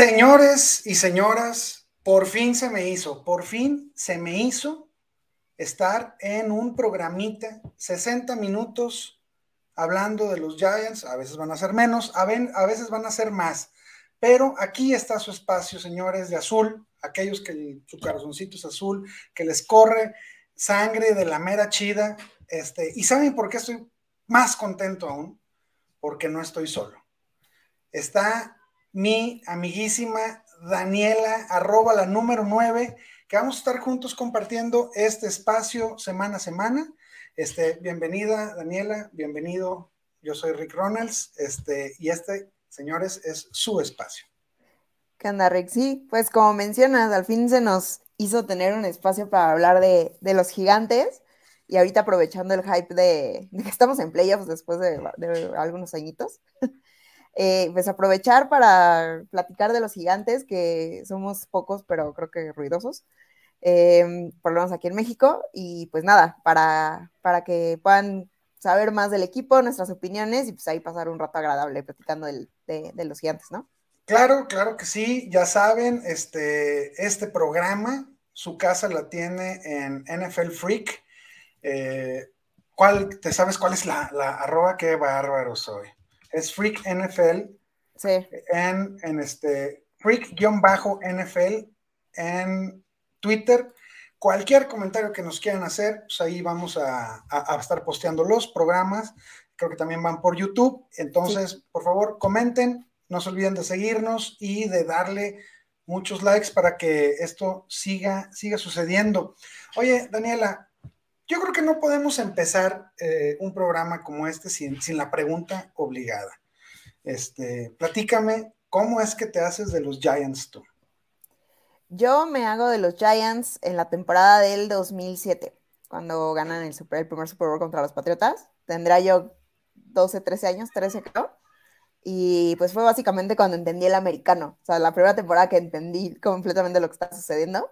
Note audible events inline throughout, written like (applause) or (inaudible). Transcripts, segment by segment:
Señores y señoras, por fin se me hizo, por fin se me hizo estar en un programita, 60 minutos hablando de los Giants, a veces van a ser menos, a, veces van a ser más, pero aquí está su espacio, señores de azul, aquellos que su corazoncito es azul, que les corre sangre de la mera chida, este, y saben por qué estoy más contento aún, porque no estoy solo. Está mi amiguísima Daniela, arroba la número 9, que vamos a estar juntos compartiendo este espacio semana a semana. Este, bienvenida, Daniela, bienvenido. Yo soy Rick Ronalds, este, y este, señores, es su espacio. ¿Qué onda, Rick? Sí, pues como mencionas, al fin se nos hizo tener un espacio para hablar de, los gigantes y ahorita aprovechando el hype de, que estamos en playoffs después de, de algunos añitos, eh, pues aprovechar para platicar de los gigantes, que somos pocos, pero creo que ruidosos, eh, por lo menos aquí en México, y pues nada, para, para que puedan saber más del equipo, nuestras opiniones, y pues ahí pasar un rato agradable platicando de, los gigantes, ¿no? Claro, claro que sí, ya saben, este, este programa, su casa la tiene en NFL Freak. Eh, ¿cuál, ¿Te sabes cuál es la, la arroba? Qué bárbaro soy es Freak NFL. Sí. En, en este, Freak-NFL en Twitter. Cualquier comentario que nos quieran hacer, pues ahí vamos a, estar posteando los programas. Creo que también van por YouTube. Entonces, por favor, comenten. No se olviden de seguirnos y de darle muchos likes para que esto siga, siga sucediendo. Oye, Daniela, yo creo que no podemos empezar eh, un programa como este sin, la pregunta obligada. Este, platícame, ¿cómo es que te haces de los Giants tú? Yo me hago de los Giants en la temporada del 2007, cuando ganan el, super, primer Super Bowl contra los Patriotas. Tendrá yo 12, 13 años, 13 creo. Y pues fue básicamente cuando entendí el americano. O sea, la primera temporada que entendí completamente lo que está sucediendo.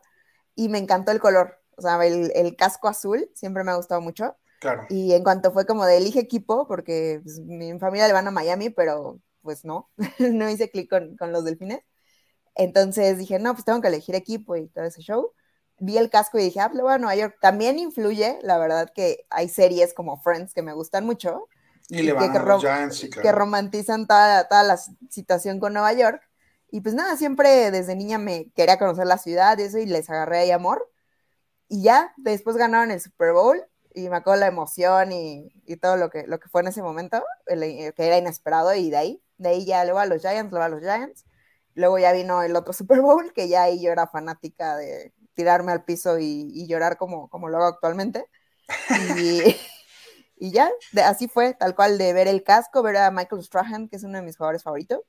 Y me encantó el color. O sea, el, casco azul siempre me ha gustado mucho. Claro. Y en cuanto fue como de elige equipo, porque pues, mi familia le van a Miami, pero pues no, (laughs) no hice clic con, con, los delfines. Entonces dije, no, pues tengo que elegir equipo y todo ese show. Vi el casco y dije, ah, pues voy a Nueva York. También influye, la verdad, que hay series como Friends que me gustan mucho. Y le van que, a los Giants, sí, claro. que romantizan toda, toda la situación con Nueva York. Y pues nada, siempre desde niña me quería conocer la ciudad y eso, y les agarré ahí amor y ya, después ganaron el Super Bowl y me acuerdo la emoción y, todo lo que, lo que fue en ese momento, que era inesperado y de ahí, de ahí ya luego a los Giants, luego a los Giants. Luego ya vino el otro (laughs) Super Bowl, que ya ahí yo era fanática de tirarme al piso y, llorar como, como lo hago actualmente. Y, (laughs) y ya, así fue, tal cual, de ver el casco, ver a Michael Strahan, que es uno de mis jugadores favoritos,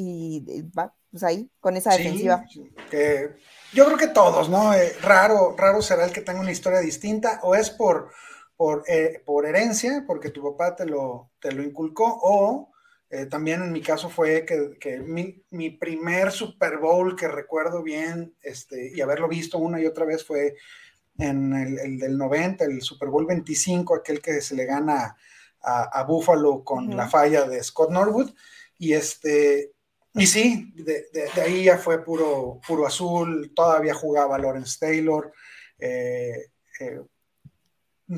y va, pues ahí, con esa defensiva. Que yo creo que todos, ¿no? Eh, raro, raro será el que tenga una historia distinta, o es por, por, eh, por herencia, porque tu papá te lo, te lo inculcó, o eh, también en mi caso fue que, mi, mi, primer Super Bowl que recuerdo bien, este, y haberlo visto una y otra vez fue en el, del 90, el Super Bowl 25, aquel que se le gana a, Buffalo con la falla de Scott Norwood, y este, y sí, de, ahí ya fue puro, puro azul, todavía jugaba Lawrence Taylor. Eh, eh,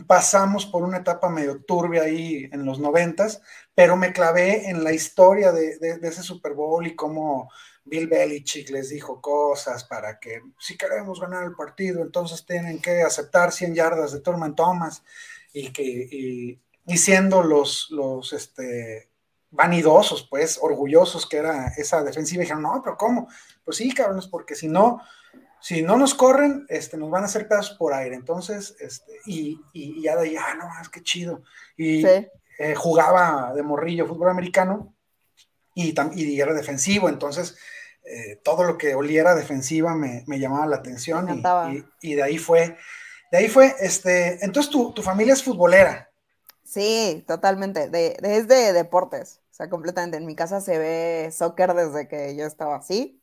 pasamos por una etapa medio turbia ahí en los noventas, pero me clavé en la historia de, ese Super Bowl y cómo Bill Belichick les dijo cosas para que si queremos ganar el partido, entonces tienen que aceptar 100 yardas de Thurman Thomas y que y, y siendo los, los este, vanidosos, pues, orgullosos que era esa defensiva, y dijeron, no, pero ¿cómo? Pues sí, cabrones, porque si no, si no nos corren, este, nos van a hacer pedazos por aire. Entonces, este, y, y, ya de ahí, ah, no, es que chido. Y eh, jugaba de morrillo fútbol americano y, y era defensivo, entonces eh, todo lo que oliera defensiva me, me llamaba la atención y, y, de ahí fue, de ahí fue, este, entonces tu, tu familia es futbolera. Sí, totalmente. De, de, deportes. O sea, completamente. En mi casa se ve soccer desde que yo estaba así,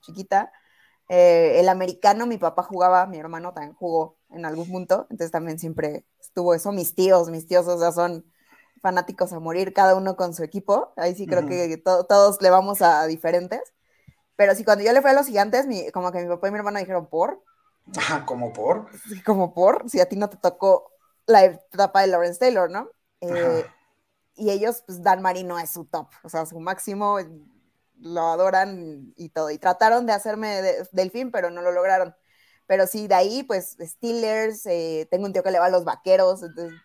chiquita. Eh, el americano, mi papá jugaba, mi hermano también jugó en algún punto, entonces también siempre estuvo eso. Mis tíos, mis tíos, o sea, son fanáticos a morir, cada uno con su equipo. Ahí sí creo que todos le vamos a diferentes. Pero sí, cuando yo le fui a los gigantes, como que mi papá y mi hermano dijeron, ¿por? Ajá, ¿como por? Sí, como por, si a ti no te tocó la etapa de Lawrence Taylor, ¿no? Eh, y ellos, pues Dan Marino es su top, o sea, su máximo, lo adoran y todo. Y trataron de hacerme delfín, pero no lo lograron. Pero sí, de ahí, pues Steelers, eh, tengo un tío que le va a los vaqueros,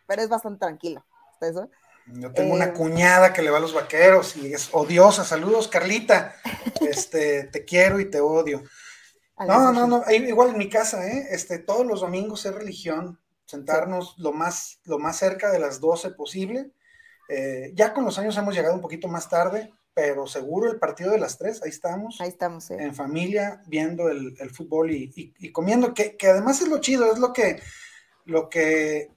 pero es bastante tranquilo. eso? Yo tengo una eh, cuñada que le va a los vaqueros y es odiosa. Saludos, Carlita. (laughs) Este, te quiero y te odio. No, no, no, igual en mi casa, ¿eh? Este, todos los domingos es religión, sentarnos lo, más, lo más cerca de las 12 posible. Eh, ya con los años hemos llegado un poquito más tarde, pero seguro el partido de las tres, ahí estamos. Ahí estamos, En familia, viendo el, fútbol y, comiendo, que, además es lo chido, es lo que, lo que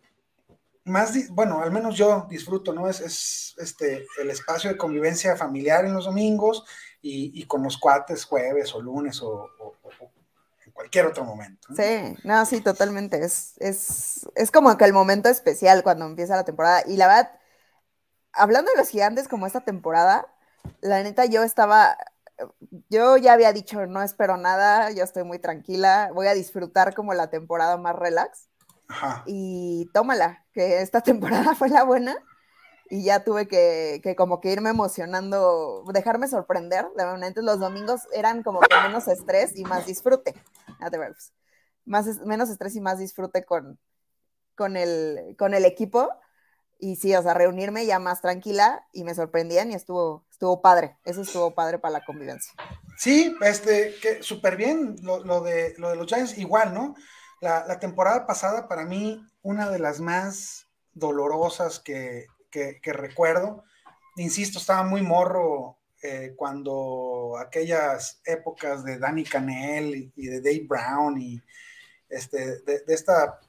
más, bueno, al menos yo disfruto, ¿no? Es, es este, el espacio de convivencia familiar en los domingos y, con los cuates jueves o lunes o, en cualquier otro momento. Sí, no, sí, totalmente. Es, es, es como que el momento especial cuando empieza la temporada. Y la verdad, hablando de los gigantes como esta temporada, la neta yo estaba, yo ya había dicho, no espero nada, yo estoy muy tranquila, voy a disfrutar como la temporada más relax. Y tómala, que esta (laughs) temporada fue la buena y ya tuve que, que, como que irme emocionando, dejarme sorprender. De momento los domingos eran como que menos estrés y más disfrute. Más, menos estrés y más disfrute con, con, el, con el equipo. Y sí, o sea, reunirme ya más tranquila y me sorprendían y estuvo, estuvo padre. Eso estuvo padre para la convivencia. Sí, este, que súper bien lo, lo, de, lo de los Giants, igual, ¿no? La, la, temporada pasada, para mí, una de las más dolorosas que, que, recuerdo. Insisto, estaba muy morro eh, cuando aquellas épocas de Danny Canel y, de Dave Brown y este, de, de esta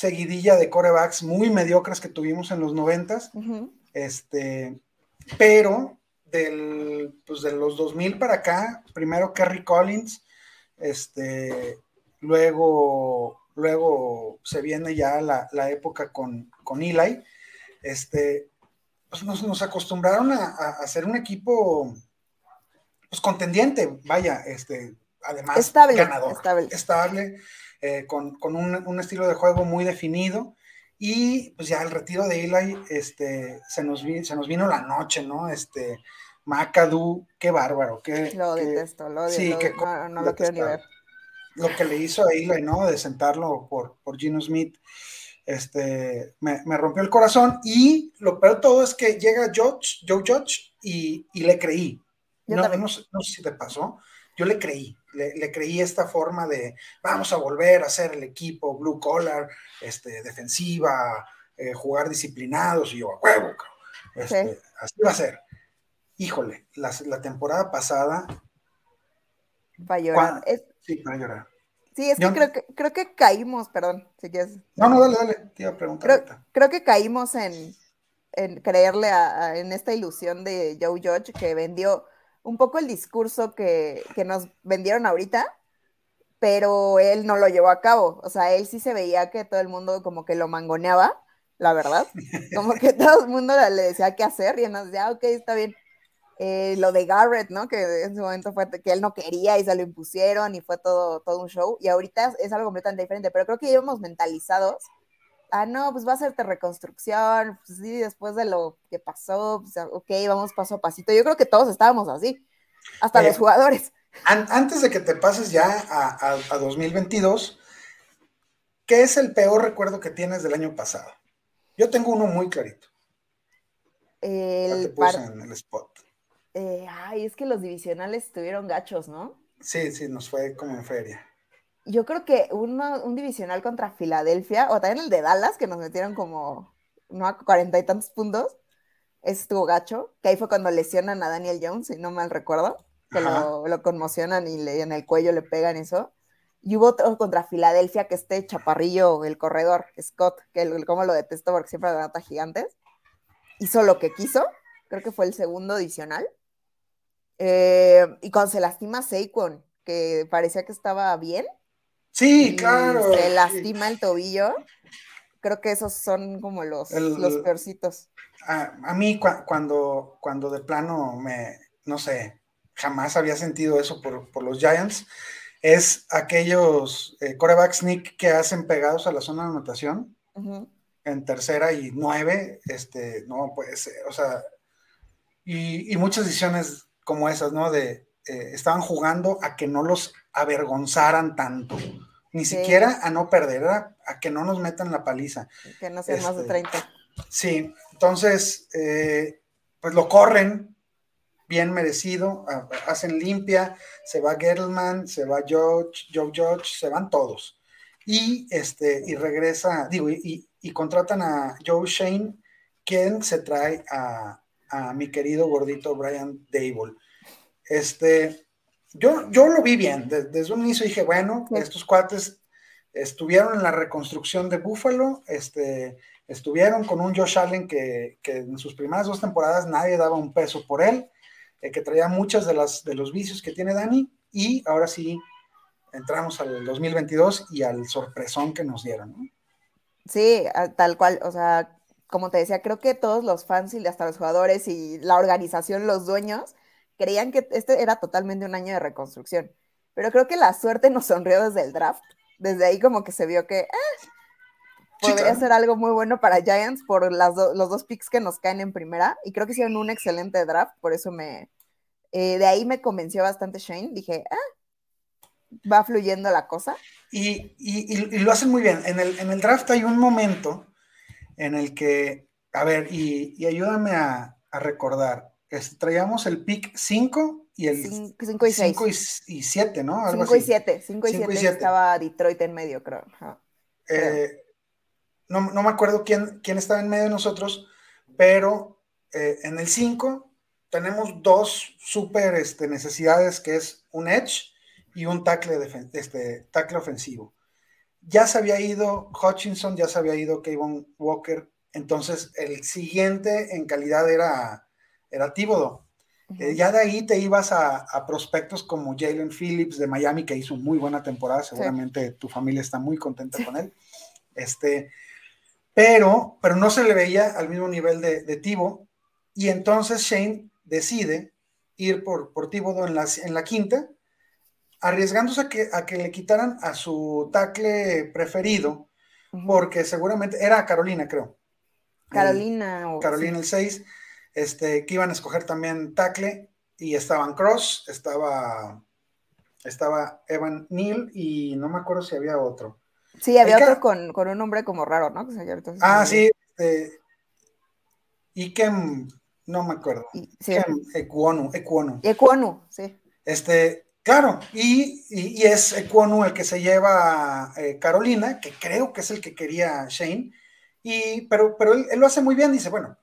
seguidilla de corebacks muy mediocres que tuvimos en los noventas, este, pero del, pues de los 2000 para acá, primero Kerry Collins, este, luego, luego se viene ya la, época con, con, Eli, este, pues nos, acostumbraron a, hacer un equipo pues contendiente, vaya, este, además ganador, estable. estable eh, con, un, estilo de juego muy definido. Y pues ya el retiro de Eli, este, se nos, se nos vino la noche, ¿no? Este, McAdoo, qué bárbaro. Qué, lo detesto, lo odio, sí, que, no, lo quiero ni ver. Lo que le hizo a Eli, ¿no? De sentarlo por, por Gino Smith, este, me, rompió el corazón. Y lo peor de todo es que llega George, Joe Judge y, le creí. no, no, sé si te pasó, yo le creí le, creí esta forma de vamos a volver a ser el equipo blue collar, este, defensiva, eh, jugar disciplinados, y yo a huevo, este, así va a ser. Híjole, la, temporada pasada. Va a llorar. Sí, va a llorar. Sí, es que, creo que creo que caímos, perdón, si quieres. No, no, dale, dale, te iba a preguntar. Creo, que caímos en, en creerle en esta ilusión de Joe Judge que vendió un poco el discurso que, nos vendieron ahorita, pero él no lo llevó a cabo. O sea, él sí se veía que todo el mundo como que lo mangoneaba, la verdad. (laughs) Como que todo el mundo le decía qué hacer y él nos decía, ah, ok, está bien. Eh, lo de Garrett, ¿no? Que en su momento fue que él no quería y se lo impusieron y fue todo, todo un show. Y ahorita es algo completamente diferente, pero creo que íbamos mentalizados ah, no, pues va a hacerte reconstrucción, pues sí, después de lo que pasó, pues, ok, vamos paso a pasito. Yo creo que todos estábamos así, hasta los jugadores. antes de que te pases ya a, 2022, ¿qué es el peor recuerdo que tienes del año pasado? Yo tengo uno muy clarito. El te en el spot. Eh, ay, es que los divisionales estuvieron gachos, ¿no? Sí, sí, nos fue como en feria yo creo que un divisional contra Filadelfia, o también el de Dallas, que nos metieron como, no a cuarenta y tantos puntos, estuvo gacho, que ahí fue cuando lesionan a Daniel Jones, si no mal recuerdo, que lo, conmocionan y le, en el cuello le pegan eso. Y hubo otro contra Filadelfia, que este chaparrillo, el corredor, Scott, que como lo detesto porque siempre nota gigantes, hizo lo que quiso, creo que fue el segundo adicional. Eh, y cuando se lastima Saquon, que parecía que estaba bien, Sí, claro. Se lastima el tobillo. Creo que esos son como los, los peorcitos. A, mí cuando, cuando de plano me, no sé, jamás había sentido eso por, los Giants, es aquellos eh, coreback sneak que hacen pegados a la zona de anotación en tercera y nueve, este, no puede ser, o sea, y, muchas decisiones como esas, ¿no? De eh, estaban jugando a que no los avergonzaran tanto, ni siquiera a no perder, a, que no nos metan la paliza. Que no sean más de 30. Este, sí, entonces, eh, pues lo corren, bien merecido, hacen limpia, se va Gettleman, se va George, Joe George, se van todos. Y, este, y regresa, digo, y, y contratan a Joe Shane, quien se trae a, a mi querido gordito Brian Dable. Este, yo, yo lo vi bien, desde, un inicio dije, bueno, estos cuates estuvieron en la reconstrucción de Buffalo, este, estuvieron con un Josh Allen que, que en sus primeras dos temporadas nadie daba un peso por él, eh, que traía muchas de, las, de los vicios que tiene Dani, y ahora sí entramos al 2022 y al sorpresón que nos dieron. Sí, tal cual, o sea, como te decía, creo que todos los fans y hasta los jugadores y la organización, los dueños, creían que este era totalmente un año de reconstrucción. Pero creo que la suerte nos sonrió desde el draft. Desde ahí como que se vio que eh, podría ser algo muy bueno para Giants por las los dos picks que nos caen en primera. Y creo que hicieron un excelente draft, por eso me... Eh, de ahí me convenció bastante Shane. Dije, ah, va fluyendo la cosa. Y, y, lo hacen muy bien. En el, en el draft hay un momento en el que, a ver, y, ayúdame a, recordar, traíamos el pick 5 y el 5 y 6. y 7, ¿no? 5 y 7, 5 y 7 estaba Detroit en medio, creo. Eh, no, me acuerdo quién, quién estaba en medio de nosotros, pero eh, en el 5 tenemos dos súper este, necesidades, que es un edge y un tackle, este, tackle ofensivo ya se había ido Hutchinson, ya se había ido Kayvon Walker, entonces el siguiente en calidad era, era Tíbodo. Eh, ya de ahí te ibas a, prospectos como Jalen Phillips de Miami, que hizo muy buena temporada, seguramente tu familia está muy contenta con él. Este, pero, pero no se le veía al mismo nivel de, de Tibo, y entonces Shane decide ir por, por Tíbodo en la, en la quinta, arriesgándose a que, a que le quitaran a su tackle preferido, porque seguramente era Carolina, creo. Carolina. Carolina el 6, este, que iban a escoger también tackle, y estaban Cross, estaba, estaba Evan Neal, y no me acuerdo si había otro. Sí, había otro con, un nombre como raro, ¿no? ah, sí, este, Ikem, no me acuerdo. Sí. Ecuonu, Ecuonu. sí. Este, Claro, y, es Ecuonu el que se lleva eh, Carolina, que creo que es el que quería Shane, y, pero, pero él, lo hace muy bien, dice, bueno,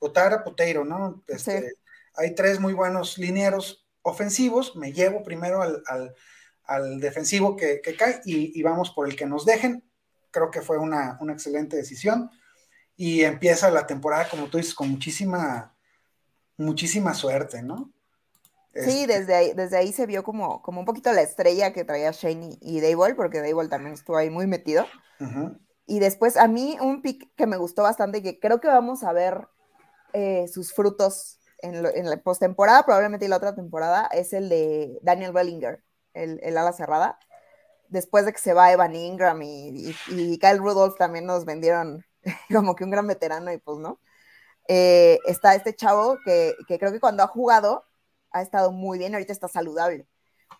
Potara, Poteiro, ¿no? Este, hay tres muy buenos linieros ofensivos, me llevo primero al, defensivo que, cae y, vamos por el que nos dejen. Creo que fue una, una excelente decisión. Y empieza la temporada, como tú dices, con muchísima, muchísima suerte, ¿no? Sí, este desde ahí, desde ahí se vio como, como un poquito la estrella que traía Shane y, Dayball, porque Dayball también estuvo ahí muy metido. Y después a mí un pick que me gustó bastante y que creo que vamos a ver eh, sus frutos en, la postemporada, probablemente y la otra temporada, es el de Daniel Bellinger, el, ala cerrada. Después de que se va Evan Ingram y, Kyle Rudolph también nos vendieron (laughs) como que un gran veterano y pues no. Eh, está este chavo que, que creo que cuando ha jugado ha estado muy bien, ahorita está saludable.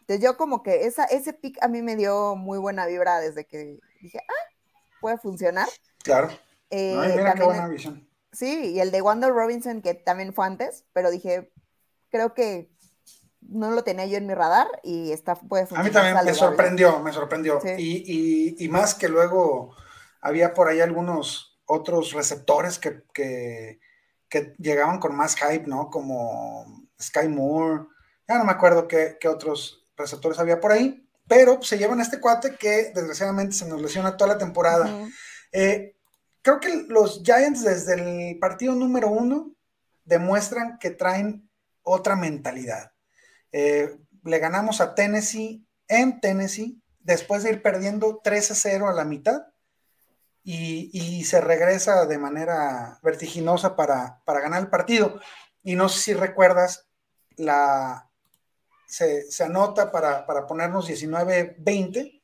Entonces yo como que esa, ese pick a mí me dio muy buena vibra desde que dije, ah, puede funcionar. Claro. Eh, mira qué buena visión. Sí, y el de Wanda Robinson, que también fue antes, pero dije, creo que no lo tenía yo en mi radar y está, puede funcionar. A mí también me sorprendió, me sorprendió. Y, más que luego había por ahí algunos otros receptores que, que, que llegaban con más hype, ¿no? Como Sky Moore, ya no me acuerdo qué, otros receptores había por ahí, pero se llevan a este cuate que desgraciadamente se nos lesiona toda la temporada. Eh, creo que los Giants desde el partido número uno demuestran que traen otra mentalidad. Eh, le ganamos a Tennessee en Tennessee después de ir perdiendo 13-0 a la mitad y, se regresa de manera vertiginosa para, para ganar el partido. Y no sé si recuerdas la, se, anota para, ponernos 19-20,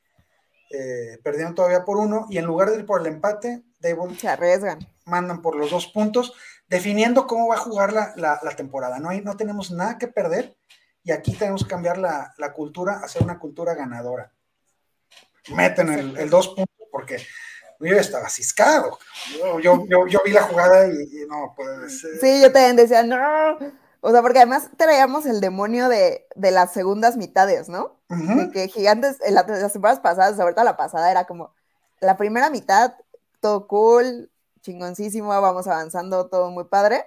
eh, perdieron todavía por uno, y en lugar de ir por el empate, Dable se arriesgan. Mandan por los dos puntos, definiendo cómo va a jugar la, temporada. No, hay, no tenemos nada que perder, y aquí tenemos que cambiar la, cultura, hacer una cultura ganadora. Meten el, el dos puntos porque yo estaba ciscado. Yo, vi la jugada y, no puede ser. Sí, yo también decía, no. O sea, porque además traíamos el demonio de, las segundas mitades, ¿no? De que gigantes, en las temporadas pasadas, sobre todo la pasada, era como la primera mitad, todo cool, chingoncísimo, vamos avanzando, todo muy padre.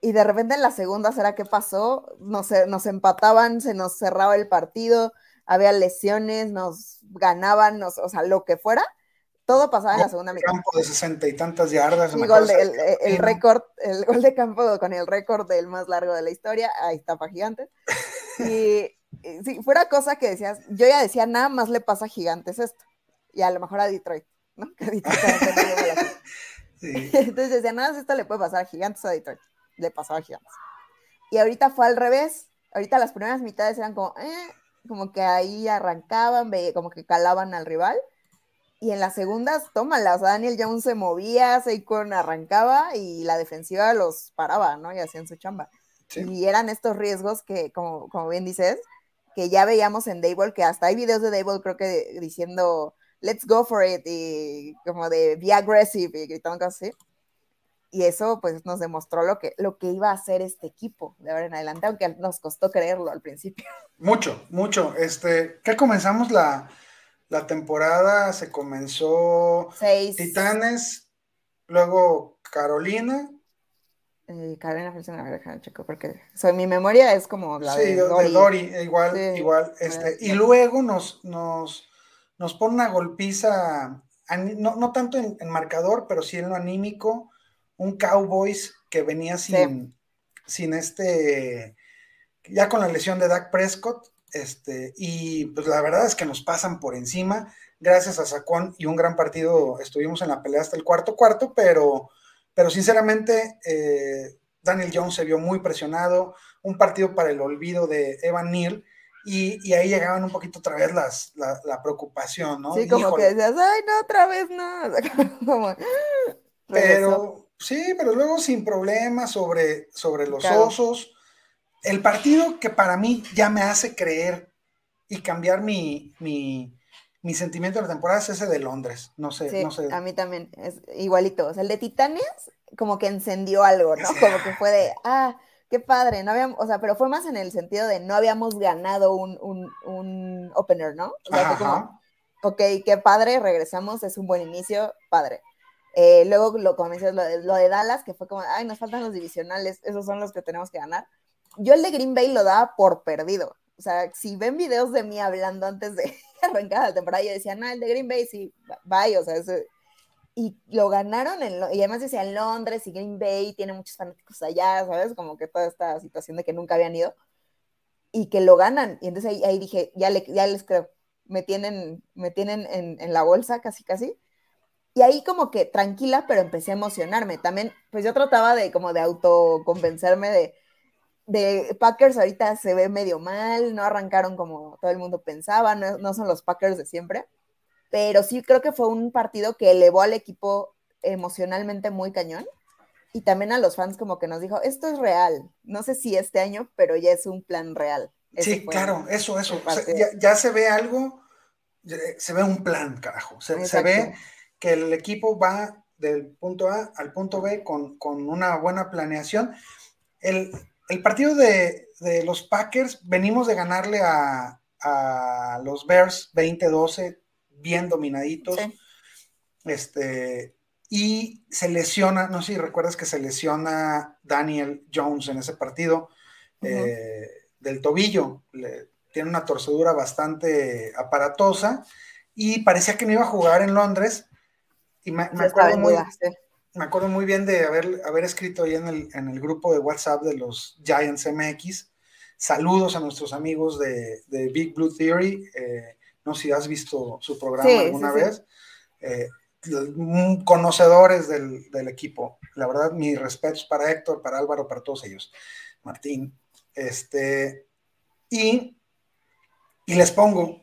Y de repente en la segunda, ¿será qué pasó? Nos, nos empataban, se nos cerraba el partido, había lesiones, nos ganaban, nos, o sea, lo que fuera todo pasaba en la segunda mitad. Campo de sesenta y tantas yardas. el, el récord, el gol de campo con el récord del más largo de la historia, ahí está para Gigantes. Y, si fuera cosa que decías, yo ya decía, nada más le pasa a Gigantes esto. Y a lo mejor a Detroit, ¿no? (laughs) Que Detroit (laughs) sí. (laughs) Entonces decía, nada esto le puede pasar a Gigantes o a Detroit. Le pasó a Gigantes. Y ahorita fue al revés. Ahorita las primeras mitades eran como, eh, como que ahí arrancaban, como que calaban al rival y en las segundas, tómala, o sea, Daniel Jones se movía, Seikon arrancaba y la defensiva los paraba, ¿no? Y hacían su chamba. Y eran estos riesgos que, como, como bien dices, que ya veíamos en Dable, que hasta hay videos de Dable, creo que diciendo, let's go for it, y como de be aggressive, y gritando cosas así. Y eso, pues, nos demostró lo que, lo que iba a hacer este equipo de ahora en adelante, aunque nos costó creerlo al principio. Mucho, mucho. Este, ¿qué comenzamos la, la temporada se comenzó Titanes, luego Carolina. Eh, Carolina fue una chico, porque soy mi memoria es como la de Dori. igual, igual. Este, y luego nos, nos, nos pone una golpiza, no, tanto en, marcador, pero sí en lo anímico, un Cowboys que venía sin, sin este, ya con la lesión de Dak Prescott, este, y pues la verdad es que nos pasan por encima. Gracias a Sacón y un gran partido, estuvimos en la pelea hasta el cuarto cuarto, pero, pero sinceramente eh, Daniel Jones se vio muy presionado, un partido para el olvido de Evan Neal, y, ahí llegaban un poquito otra vez las, la, preocupación, ¿no? Sí, como que decías, ay, no, otra vez no. (laughs) pero sí, pero luego sin problemas sobre, sobre los osos el partido que para mí ya me hace creer y cambiar mi, sentimiento de la temporada es ese de Londres. No sé, no sé. A mí también, es igualito. O sea, el de Titanes como que encendió algo, ¿no? (laughs) Como que fue de, ah, qué padre, no habíamos, o sea, pero fue más en el sentido de no habíamos ganado un, opener, ¿no? O sea, como, ok, qué padre, regresamos, es un buen inicio, padre. Eh, luego, lo, como lo de, lo de Dallas, que fue como, ay, nos faltan los divisionales, esos son los que tenemos que ganar yo el de Green Bay lo daba por perdido. O sea, si ven videos de mí hablando antes de (laughs) arrancar la temporada, yo decía, no, el de Green Bay sí, bye, o sea, y lo ganaron, en y además decía en Londres y Green Bay tiene muchos fanáticos allá, ¿sabes? Como que toda esta situación de que nunca habían ido y que lo ganan. Y entonces ahí, dije, ya, le, ya les creo, me tienen, me tienen en, en, la bolsa casi, casi. Y ahí como que tranquila, pero empecé a emocionarme. También, pues yo trataba de como de autoconvencerme de, de Packers ahorita se ve medio mal, no arrancaron como todo el mundo pensaba, no, son los Packers de siempre, pero sí creo que fue un partido que elevó al equipo emocionalmente muy cañón. Y también a los fans como que nos dijo, esto es real, no sé si este año, pero ya es un plan real. sí, claro, eso, eso, ya, se ve algo, se ve un plan, carajo, se, se, ve que el equipo va del punto A al punto B con, con una buena planeación. El, el partido de, los Packers, venimos de ganarle a, los Bears 20-12, bien dominaditos. Este, y se lesiona, no sé si recuerdas que se lesiona Daniel Jones en ese partido eh, del tobillo. tiene una torcedura bastante aparatosa y parecía que no iba a jugar en Londres. Y me, acuerdo muy, me acuerdo muy bien de haber, haber escrito ahí en el, en el, grupo de WhatsApp de los Giants MX. Saludos a nuestros amigos de, Big Blue Theory. Eh, no sé si has visto su programa alguna vez. Eh, conocedores del, del, equipo. La verdad, mis respetos para Héctor, para Álvaro, para todos ellos. Martín. Este, y Y les pongo,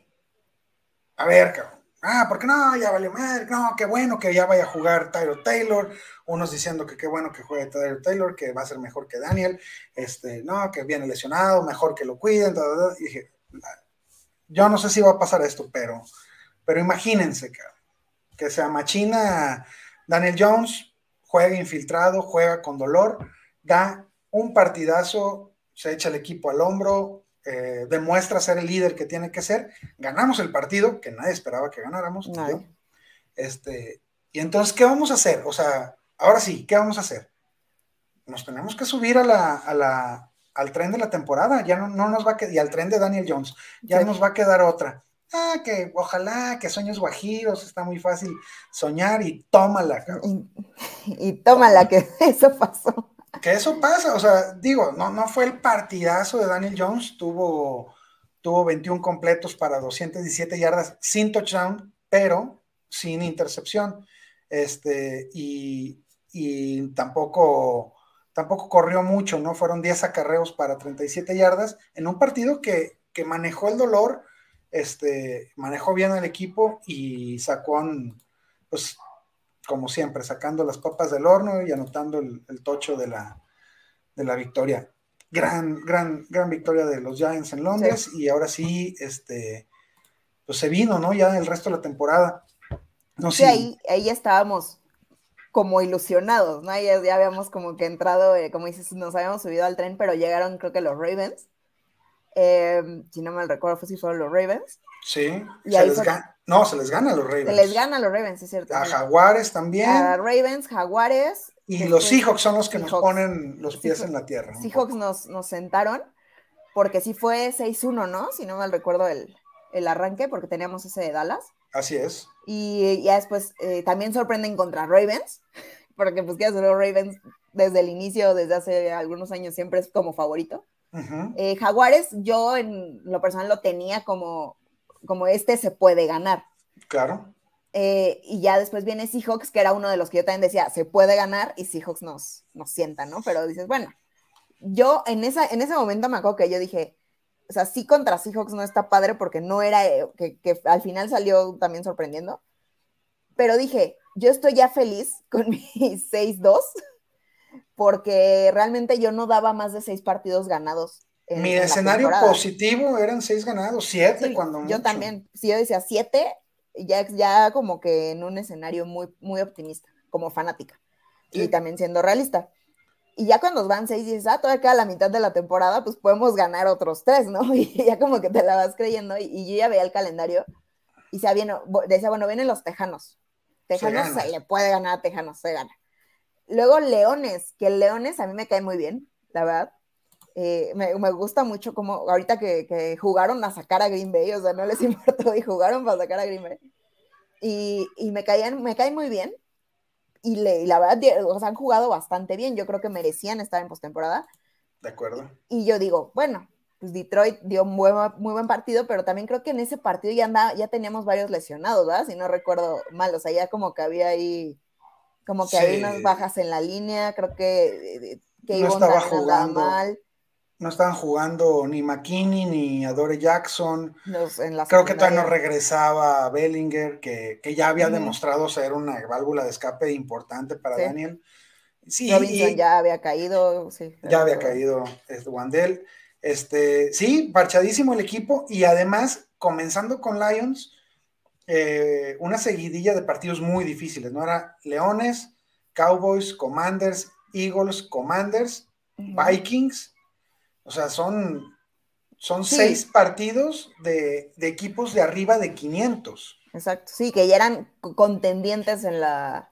a ver, cabrón, ah, ¿por qué no? Ya vale madre, no, qué bueno que ya vaya a jugar Tyro Taylor, unos diciendo que qué bueno que juegue Tyro Taylor, que va a ser mejor que Daniel, este, no, que viene lesionado, mejor que lo cuiden, y dije, yo no sé si va a pasar esto, pero, pero imagínense, cabrón, que se amachina Daniel Jones, juega infiltrado, juega con dolor, da un partidazo, se echa el equipo al hombro, eh, demuestra ser el líder que tiene que ser, ganamos el partido, que nadie esperaba que ganáramos. Este, y entonces, ¿qué vamos a hacer? O sea, ahora sí, ¿qué vamos a hacer? Nos tenemos que subir a la, a la, al tren de la temporada, ya no, no nos va a quedar, y al tren de Daniel Jones, ya nos va a quedar otra. Ah, que ojalá, que sueños guajiros, está muy fácil soñar y tómala, Y, y tómala, que (laughs) eso pasó. Que eso pasa, o sea, digo, no, no fue el partidazo de Daniel Jones, tuvo, tuvo 21 completos para 217 yardas sin touchdown, pero sin intercepción. Este, y, tampoco, tampoco corrió mucho, ¿no? Fueron 10 acarreos para 37 yardas en un partido que, que manejó el dolor, este, manejó bien al equipo y sacó, pues, como siempre, sacando las papas del horno y anotando el, tocho de la, de la victoria. Gran, gran, gran victoria de los Giants en Londres y ahora sí, este, pues se vino, ¿no? Ya el resto de la temporada. No sí, ahí, ahí estábamos como ilusionados, ¿no? Ya, ya habíamos como que entrado, eh, como dices, nos habíamos subido al tren, pero llegaron creo que los Ravens. Eh, si no me recuerdo, fue si fueron los Ravens. Sí, se les no, se les gana a los Ravens. Se les gana a los Ravens, es cierto. A Jaguares también. A Ravens, Jaguares. Y los Seahawks son los que nos ponen los pies en la tierra. Seahawks nos, nos sentaron, porque sí fue 6-1, ¿no? Si no mal recuerdo el, arranque, porque teníamos ese de Dallas. Así es. Y ya después eh, también sorprenden contra Ravens, (laughs) porque pues que los Ravens desde el inicio, desde hace algunos años, siempre es como favorito. Eh, Jaguares, yo en lo personal lo tenía como como este se puede ganar. Claro. Eh, y ya después viene Seahawks, que era uno de los que yo también decía, se puede ganar y Seahawks nos, nos sienta, ¿no? Pero dices, bueno, yo en, esa, en ese momento me acuerdo que yo dije, o sea, sí contra Seahawks no está padre porque no era, eh, que, que al final salió también sorprendiendo, pero dije, yo estoy ya feliz (laughs) con mi 6-2 porque realmente yo no daba más de seis partidos ganados mi escenario positivo eran seis ganados, siete cuando Yo también, si yo decía siete, ya, ya como que en un escenario muy, muy optimista, como fanática, y también siendo realista. Y ya cuando van seis, dices, ah, todavía queda la mitad de la temporada, pues podemos ganar otros tres, ¿no? (laughs) Y ya como que te la vas creyendo, y, yo ya veía el calendario, y decía, decía, bueno, vienen los Tejanos. Tejanos se, le puede ganar a Tejanos, se gana. Luego Leones, que Leones a mí me cae muy bien, la verdad eh, me, gusta mucho como ahorita que, jugaron a sacar a Green Bay, o sea, no les (laughs) importó y jugaron para sacar a Green Bay. Y, me, caían, me caen muy bien. Y, le, la verdad, o sea, han jugado bastante bien. Yo creo que merecían estar en postemporada. De acuerdo. Y yo digo, bueno, pues Detroit dio un muy, muy buen partido, pero también creo que en ese partido ya, anda, ya teníamos varios lesionados, ¿verdad? Si no recuerdo mal, o sea, ya como que había ahí, como que había unas bajas en la línea, creo que, eh, que no estaba jugando. mal no estaban jugando ni McKinney ni Adore Jackson. Creo que todavía no regresaba Bellinger, que, ya había demostrado ser una válvula de escape importante para Daniel. Sí, ya había caído, sí. Ya había caído este, Wandel. Este, sí, parchadísimo el equipo y además, comenzando con Lions, eh, una seguidilla de partidos muy difíciles, ¿no? Era Leones, Cowboys, Commanders, Eagles, Commanders, Vikings o sea, son, son seis partidos de, equipos de arriba de 500. Exacto, sí, que ya eran contendientes en la,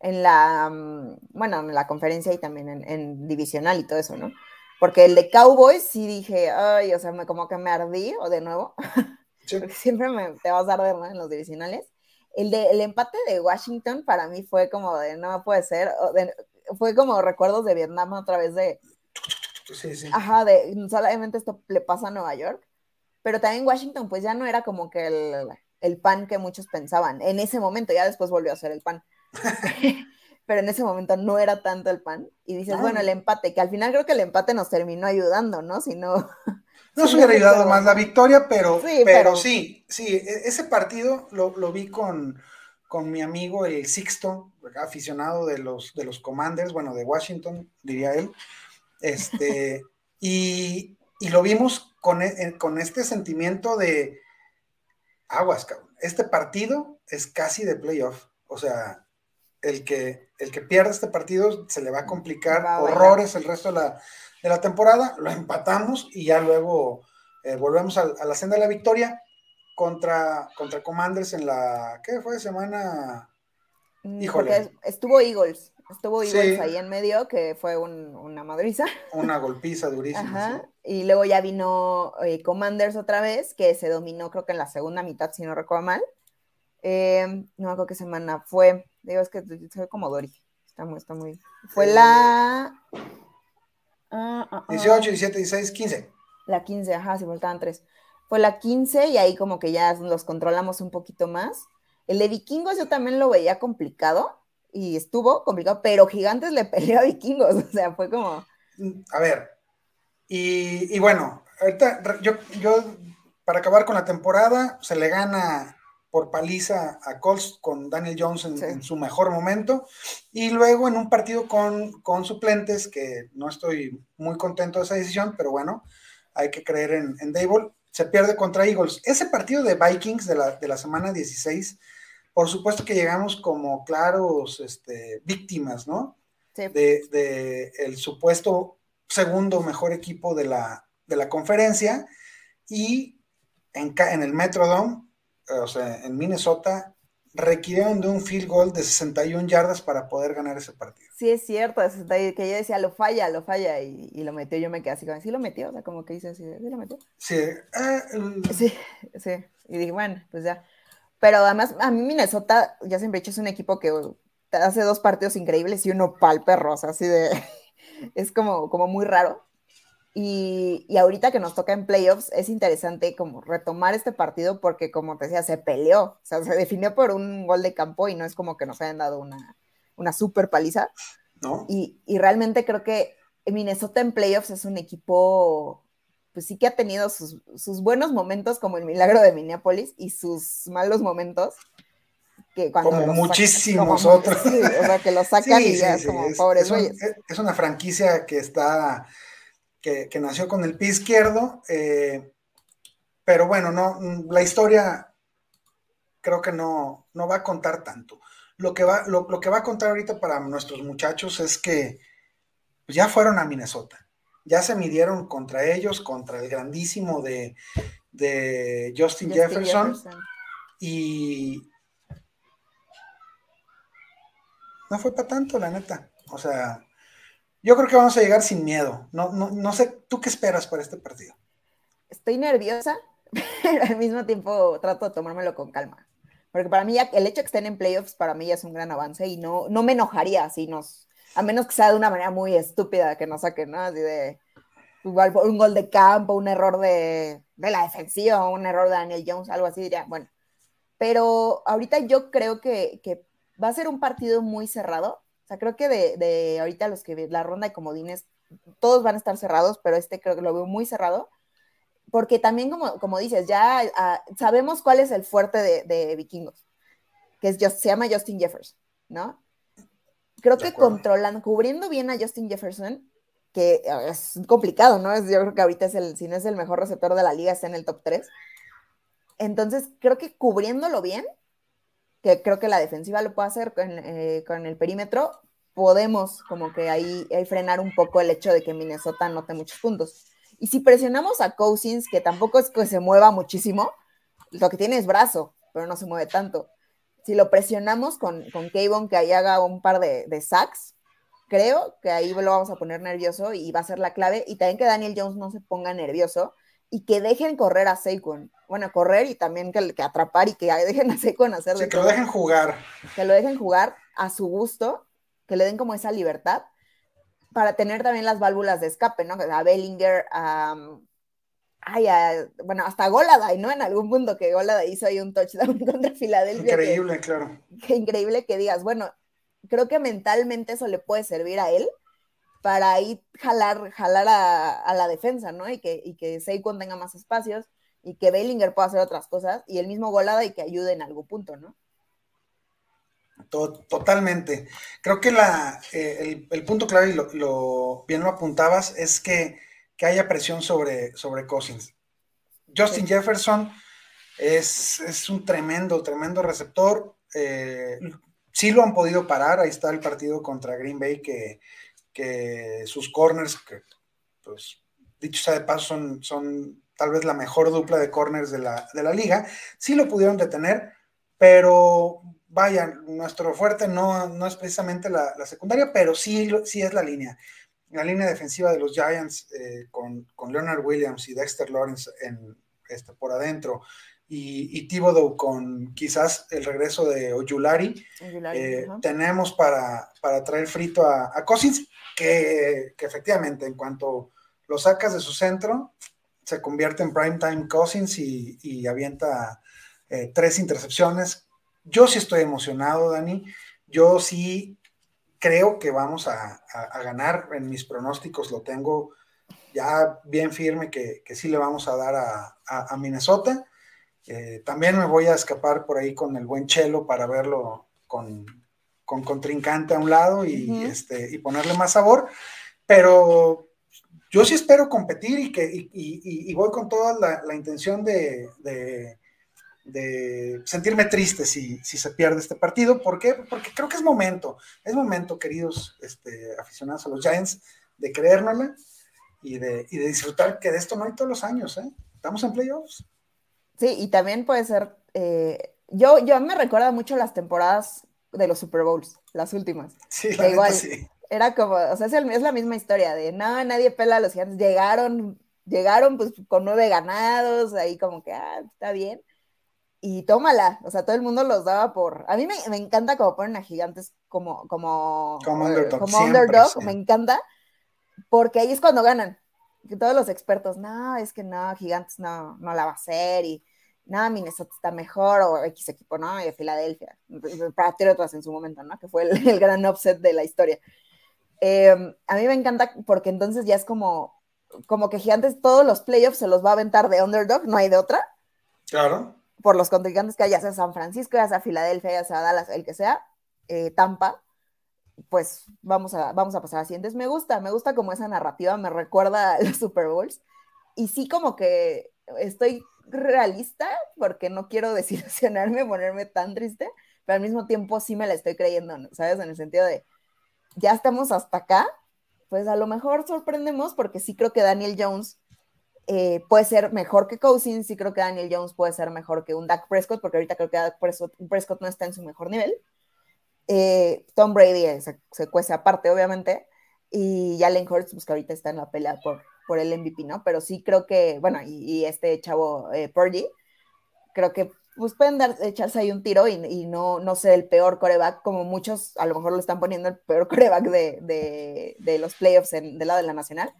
en la, mm, bueno, en la conferencia y también en, divisional y todo eso, ¿no? Porque el de Cowboys sí dije, ay, o sea, me, como que me ardí, o de nuevo, (laughs) porque siempre me, te vas a arder, ¿no? En los divisionales. El, de, el empate de Washington para mí fue como de, no puede ser, fue como recuerdos de Vietnam otra vez de, Ajá, de solamente esto le pasa a Nueva York, pero también Washington pues ya no era como que el, pan que muchos pensaban en ese momento, ya después volvió a ser el pan. (laughs) (laughs) pero en ese momento no era tanto el pan. Y dices, No. bueno, el empate, que al final creo que el empate nos terminó ayudando, ¿no? Si no. (laughs) No se hubiera ayudado más la victoria, pero, Sí, pero, pero- sí, sí, e- ese partido lo, lo vi con, con mi amigo el Sixto, aficionado de los, de los Commanders, bueno, de Washington, diría él. Este, y, y lo vimos con, e- con este sentimiento de aguas, cabrón. Este partido es casi de playoff. O sea, el que, el que pierda este partido se le va a complicar Va horrores el resto de la, de la temporada. Lo empatamos y ya luego eh, volvemos a, a la senda de la victoria contra, contra Commanders en la, ¿qué fue? Semana... Mm, Híjole. Porque estuvo Eagles, estuvo Sí. Eagles ahí en medio, que fue un- una madriza. Una golpiza (laughs) durísima. Ajá. sí. Y luego ya vino eh, Commanders otra vez, que se dominó creo que en la segunda mitad, si no recuerdo mal. Eh, no me acuerdo qué semana fue. Digo, es que soy como Dori. Está muy, está muy. Fue Eh, la. ah, ah, ah, 18, 17, 16, 15. La 15, ajá, si faltaban tres. Fue la 15 y ahí como que ya los controlamos un poquito más. El de vikingos yo también lo veía complicado y estuvo complicado, pero Gigantes le peleó a vikingos, (laughs) o sea, fue como... A ver, y, y bueno, ahorita yo, yo, para acabar con la temporada, se le gana por paliza a Colts con Daniel Jones en, Sí. en su mejor momento, y luego en un partido con, con suplentes, que no estoy muy contento de esa decisión, pero bueno, hay que creer en, en Dable, se pierde contra Eagles. Ese partido de Vikings de la, de la semana 16, por supuesto que llegamos como claros este, víctimas, ¿no? sí, de, de el supuesto segundo mejor equipo de la, de la conferencia y en, en el Metrodome, o sea, en Minnesota, requirieron de un field goal de 61 yardas para poder ganar ese partido. Sí, es cierto, es de- que yo decía, lo falla, lo falla, y, y lo metió, yo me quedé así como, sí lo metió, o sea, como que dice así, sí lo metió. Sí, eh, el- Sí, sí, y dije, bueno, pues ya. Pero además, a mí Minnesota, ya siempre he dicho, es un equipo que hace dos partidos increíbles y uno pal perro, o sea, así de, (laughs) es como, como muy raro. Y, y ahorita que nos toca en playoffs, es interesante como retomar este partido porque, como te decía, se peleó, o sea, se definió por un gol de campo y no es como que nos hayan dado una, una super paliza. ¿no? Y, y realmente creo que Minnesota en playoffs es un equipo, pues sí que ha tenido sus, sus buenos momentos, como el milagro de Minneapolis, y sus malos momentos. Que cuando Como sacan- muchísimos como- otros. sí, o sea, que lo sacan Sí, y ya sí, como es, pobres es un- güeyes. es- es una franquicia que está, que, que nació con el pie izquierdo, eh, pero bueno, no, mm, la historia creo que no, no va a contar tanto. Lo que, va, lo, lo que va a contar ahorita para nuestros muchachos es que pues, ya fueron a Minnesota, ya se midieron contra ellos, contra el grandísimo de, de Justin, Justin Jefferson, Jefferson. y no fue para tanto, la neta. O sea, yo creo que vamos a llegar sin miedo. No, no, no sé, ¿tú qué esperas para este partido? Estoy nerviosa, (laughs) pero al mismo tiempo trato de tomármelo con calma. Porque para mí ya, el hecho de que estén en playoffs para mí ya es un gran avance y no, no me enojaría si nos, a menos que sea de una manera muy estúpida que nos saquen, ¿no? Así de un gol de campo, un error de, de la defensiva, un error de Daniel Jones, algo así diría, bueno. Pero ahorita yo creo que, que va a ser un partido muy cerrado. O sea, creo que de, de ahorita los que la ronda de comodines, todos van a estar cerrados, pero este creo que lo veo muy cerrado porque también, como, como dices, ya ah, sabemos cuál es el fuerte de, de Vikingos, que es, se llama Justin Jefferson, ¿no? Creo De que acuerdo. controlando, cubriendo bien a Justin Jefferson, que ah, es complicado, ¿no? Es- yo creo que ahorita es el, si no es el mejor receptor de la liga, está en el top 3. Entonces, creo que cubriéndolo bien, que creo que la defensiva lo puede hacer con, eh, con el perímetro, podemos como que ahí, ahí frenar un poco el hecho de que Minnesota anote muchos puntos. Y si presionamos a Cousins, que tampoco es que se mueva muchísimo, lo que tiene es brazo, pero no se mueve tanto. Si lo presionamos con, con Kayvon, que ahí haga un par de, de sacks, creo que ahí lo vamos a poner nervioso y va a ser la clave. Y también que Daniel Jones no se ponga nervioso y que dejen correr a Saquon. Bueno, correr y también que, que atrapar y que dejen a Saquon hacer Sí, de que lo dejen jugar. que lo dejen jugar a su gusto, que le den como esa libertad para tener también las válvulas de escape, ¿no? A Bellinger, a, ay, a- bueno, hasta Goladay, ¿no? En algún punto que Goladay hizo ahí un touchdown (laughs) contra Filadelfia. que- Increíble, claro. que increíble que digas, bueno, creo que mentalmente eso le puede servir a él para ahí jalar, jalar a, la defensa, ¿no? Y que, y que tenga más espacios y que Bellinger pueda hacer otras cosas y el mismo golada y que ayude en algún punto, ¿no? Totalmente. Creo que la, eh, el, punto clave, y lo, bien lo apuntabas, es que, haya presión sobre, sobre Cousins. Justin Jefferson es, un tremendo, tremendo receptor. Eh, sí lo han podido parar. Ahí está el partido contra Green Bay que, que sus corners, que pues dicho sea de paso, son, son tal vez la mejor dupla de corners de la, de la liga. Sí lo pudieron detener, pero vaya, nuestro fuerte no, no es precisamente la, secundaria, pero sí, sí es la línea. La línea defensiva de los Giants eh, con, Leonard Williams y Dexter Lawrence en, este, por adentro y, y Thibodeau con quizás el regreso de Oyulari, eh, tenemos para, para, traer frito a, a Cousins, que, efectivamente en cuanto lo sacas de su centro, se convierte en primetime Cousins y, y avienta eh, tres intercepciones yo sí estoy emocionado, Dani. Yo sí creo que vamos a, ganar. En mis pronósticos lo tengo ya bien firme que, sí le vamos a dar a, Minnesota. Eh, también me voy a escapar por ahí con el buen Chelo para verlo con, con contrincante a un lado y, este, y ponerle más sabor. Pero yo sí espero competir y que y, voy con toda la, intención de, de sentirme triste si, se pierde este partido. ¿Por qué? Porque creo que es momento, es momento, queridos este, aficionados a los Giants, de creérnosla y de, y de disfrutar que de esto no hay todos los años, ¿eh? Estamos en playoffs. Sí, y también puede ser, eh, yo, yo me recuerda mucho las temporadas de los Super Bowls, las últimas. Sí, la igual, Era como, o sea, es, la misma historia de, no, nadie pela a los gigantes, llegaron, llegaron pues con nueve ganados, ahí como que, ah, está bien y tómala, o sea, todo el mundo los daba por... A mí me, encanta como ponen a gigantes como, como, como underdog, como underdog me encanta, porque ahí es cuando ganan. Que todos los expertos, no, es que no, gigantes no, no la va a hacer, y no, Minnesota está mejor, o X equipo, ¿no? Y Filadelfia, Patriotas en su momento, ¿no? Que fue (laughs) el, gran upset de la historia. Em, a mí me encanta porque entonces ya es como, como que gigantes todos los playoffs se los va a aventar de underdog, no hay de otra. Claro por los contrincantes que haya, ya sea San Francisco, ya sea Filadelfia, ya sea Dallas, el que sea, eh, Tampa, pues vamos a, vamos a pasar a siguientes. Me gusta, me gusta como esa narrativa, me recuerda a los Super Bowls. Y sí como que estoy realista porque no quiero (laughs) desilusionarme, ponerme tan triste, pero al mismo tiempo sí me la estoy creyendo, ¿sabes? En el sentido de, ya estamos hasta acá, pues a lo mejor sorprendemos porque sí creo que Daniel Jones eh, puede ser mejor que Cousins, sí creo que Daniel Jones puede ser mejor que un Dak Prescott, porque ahorita creo que Dak Prescott, no está en su mejor nivel. Eh, Tom Brady se, se, cuece aparte, obviamente, y Jalen Hurts, pues que ahorita está en la pelea por, por el MVP, ¿no? Pero sí creo que, bueno, y, este chavo eh, Purdy, creo que pues pueden dar, echarse ahí un tiro y, no, no ser el peor coreback, como muchos a lo mejor lo están poniendo el peor (laughs) coreback de, de, los playoffs en, del lado de la nacional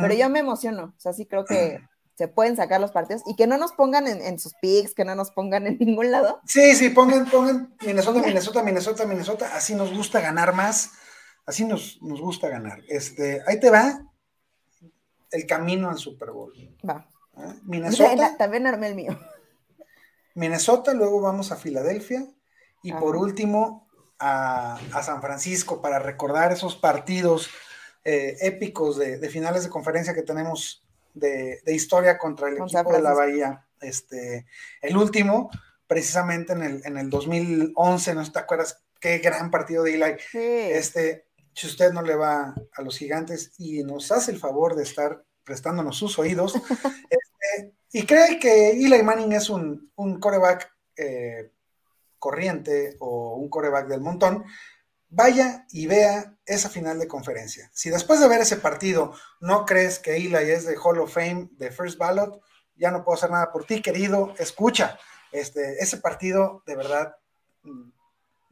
pero yo me emociono, o sea, sí creo que se pueden sacar los partidos y que no nos pongan en, sus picks, que no nos pongan en (laughs) ningún lado. Sí, sí, pongan, pongan Minnesota, Minnesota, Minnesota, Minnesota, así nos gusta ganar más, así nos, nos gusta ganar. Este, ahí te va el camino al Super Bowl. Va. ¿Eh? Minnesota. (laughs) También armé el mío. Minnesota, luego vamos a Filadelfia y por último a, a San Francisco para recordar esos partidos eh, épicos de, finales de conferencia que tenemos de, historia contra el equipo de la Bahía. Este, el último, precisamente en el, en el 2011, ¿no te acuerdas? Qué gran partido de Eli. Este, si usted no le va a los gigantes y nos hace el favor de estar prestándonos sus oídos, (laughs) este, y cree que Eli Manning es un, un coreback eh, corriente o un coreback del montón, vaya y vea esa final de conferencia. Si después de ver ese partido no crees que Eli es de Hall of Fame, de First Ballot, ya no puedo hacer nada por ti, querido. Escucha, este, ese partido de verdad, mm,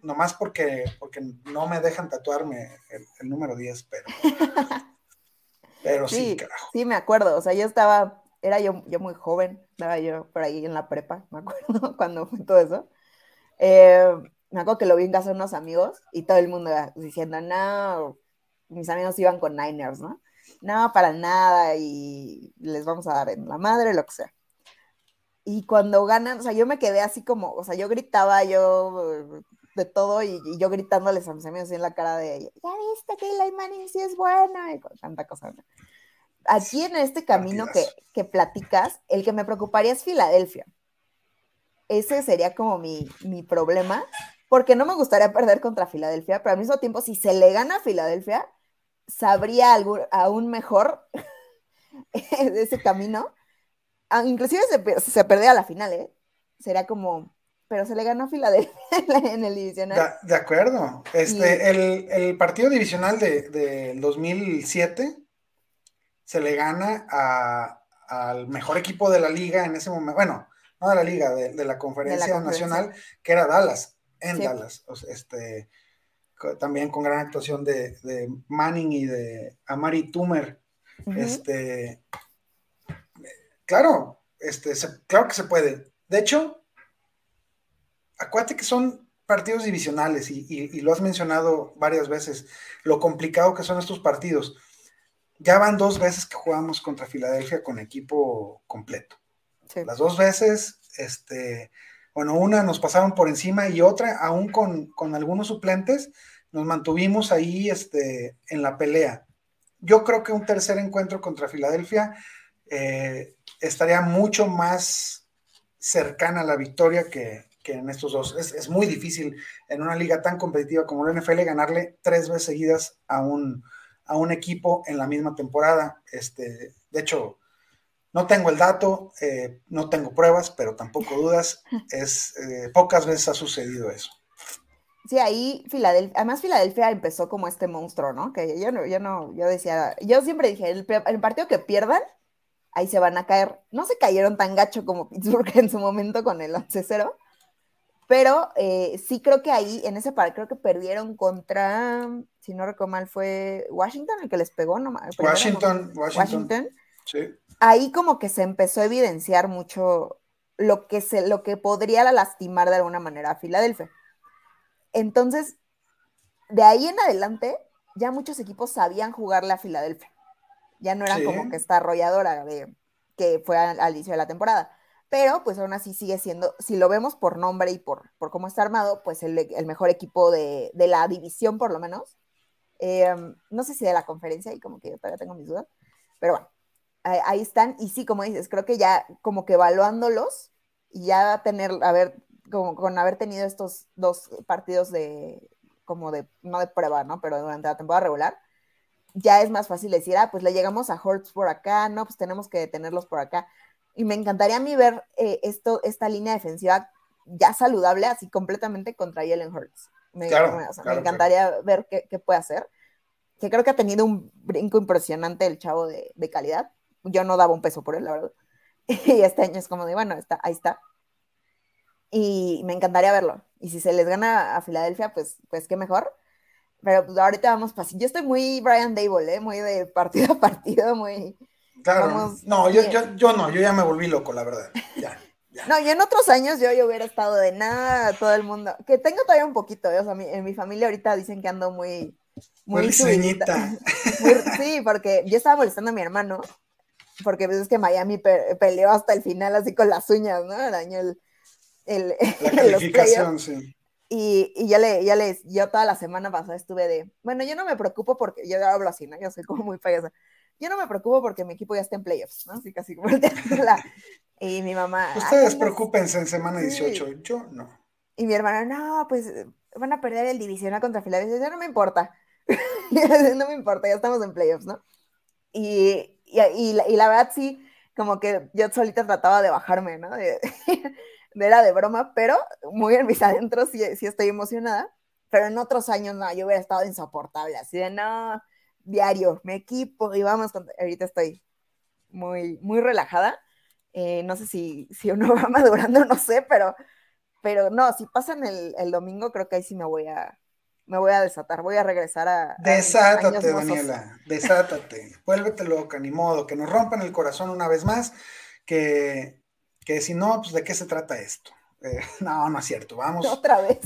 nomás porque, porque no me dejan tatuarme el, número 10, pero, (laughs) pero sí, carajo. Sí, me acuerdo, o sea, yo estaba, era yo, yo muy joven, estaba yo por ahí en la prepa, me acuerdo, (laughs) cuando fue todo eso. Eh, me acuerdo que lo vi en casa de unos amigos y todo el mundo diciendo, no, mis amigos iban con Niners, ¿no? No, para nada, y les vamos a dar en la madre, lo que sea. Y cuando ganan, o sea, yo me quedé así como, o sea, yo gritaba, yo de todo, y, yo gritándoles a mis amigos en la cara de, ya viste que Eli Manning sí es buena, y tanta cosa. Aquí en este camino que, que platicas, el que me preocuparía es Filadelfia. Ese sería como mi, mi problema, porque no me gustaría perder contra Filadelfia, pero al mismo tiempo, si se le gana a Filadelfia, sabría algo, aún mejor (laughs) de ese camino. Ah, inclusive se, se perdía la final, ¿eh? Sería como, pero se le ganó a Filadelfia (laughs) en el divisional. De, acuerdo. Este, el, el, partido divisional de, de, 2007 se le gana al mejor equipo de la liga en ese momento. Bueno, no de la liga, de, la, conferencia nacional, que era Dallas, en Dallas. este, también con gran actuación de, Manning y de Amari Tumer. Este, claro, este, claro que se puede. De hecho, acuérdate que son partidos divisionales y, lo has mencionado varias veces, lo complicado que son estos partidos. Ya van dos veces que jugamos contra Filadelfia con equipo completo. Las dos veces, este, bueno, una nos pasaron por encima y otra, aún con, con algunos suplentes, nos mantuvimos ahí este, en la pelea. Yo creo que un tercer encuentro contra Filadelfia eh, estaría mucho más cercana a la victoria que, en estos dos. Es, muy difícil en una liga tan competitiva como la NFL ganarle tres veces seguidas a un, a un equipo en la misma temporada. Este, de hecho, no tengo el dato, eh, no tengo pruebas, pero tampoco dudas. (laughs) Es, eh, pocas veces ha sucedido eso. Sí, ahí Filadelfia, además Filadelfia empezó como este monstruo, ¿no? Que yo no, yo no, yo decía, yo siempre dije, el, el, partido que pierdan, ahí se van a caer. No se cayeron tan gacho como Pittsburgh en su momento con el 11-0, pero eh, sí creo que ahí, en ese partido, creo que perdieron contra, si no recuerdo mal, fue Washington el que les pegó, ¿no? Washington, Washington. Washington. Sí. Ahí como que se empezó a evidenciar mucho lo que, se, lo que podría lastimar de alguna manera a Filadelfia. Entonces, de ahí en adelante, ya muchos equipos sabían jugarle a Filadelfia. Ya no eran como que esta arrolladora de, que fue al, inicio de la temporada. Pero, pues aún así sigue siendo, si lo vemos por nombre y por, por cómo está armado, pues el, mejor equipo de, la división, por lo menos. Em, no sé si de la conferencia, y como que yo todavía tengo mis dudas. Pero bueno, ahí, están. Y sí, como dices, creo que ya como que evaluándolos y ya tener, a ver, como con haber tenido estos dos partidos de, como de, no de prueba, ¿no? Pero durante la temporada regular, ya es más fácil decir, ah, pues le llegamos a Hortz por acá, no, pues tenemos que detenerlos por acá. Y me encantaría a mí ver eh, esto, esta línea defensiva ya saludable, así completamente contra Jalen Hurts. Me, encantaría ver qué, qué, puede hacer. Que creo que ha tenido un brinco impresionante el chavo de, de calidad. Yo no daba un peso por él, la verdad. (laughs) Y este año es como de, bueno, está, ahí está y me encantaría verlo. Y si se les gana a Filadelfia, pues, pues qué mejor. Pero pues, ahorita vamos para Yo estoy muy Brian Dable, ¿eh? muy de partido a partido, muy... Claro, no, yo, yo, yo, no, yo ya me volví loco, la verdad. Ya, (laughs) No, y en otros años yo, yo hubiera estado de nada, todo el mundo. Que tengo todavía un poquito, ¿eh? o sea, en mi familia ahorita dicen que ando muy... Muy, muy (laughs) sí, porque yo estaba molestando a mi hermano, porque ves que Miami peleó hasta el final así con las uñas, ¿no? El año el, el, la (laughs) calificación, sí. Y, y ya le, ya les, yo toda la semana pasada estuve de, bueno, yo no me preocupo porque, yo hablo así, ¿no? Yo soy como muy payasa. Yo no me preocupo porque mi equipo ya está en playoffs, ¿no? Así casi como Y mi mamá. Ustedes preocupense en semana 18, yo no. Y mi hermana, no, pues van a perder el divisional contra Filadelfia. Ya no me importa. (laughs) no me importa, ya estamos en playoffs, ¿no? Y, y, la, verdad sí, como que yo solita trataba de bajarme, ¿no? De, (laughs) era de broma, pero muy en mis adentros sí, estoy emocionada. Pero en otros años no, yo hubiera estado insoportable, así de no, diario, mi equipo, y vamos, ahorita estoy muy, muy relajada. Eh, no sé si, si uno (laughs) va madurando, no sé, pero, pero no, si pasan el, el domingo, creo que ahí sí me voy a, me voy a desatar, voy a regresar a. Desátate, Daniela, desátate, vuélvete loca, ni modo, que nos rompan el corazón una vez más, que, que si no, pues de qué se trata esto. Eh, (laughs) no, no es cierto, vamos. Otra vez.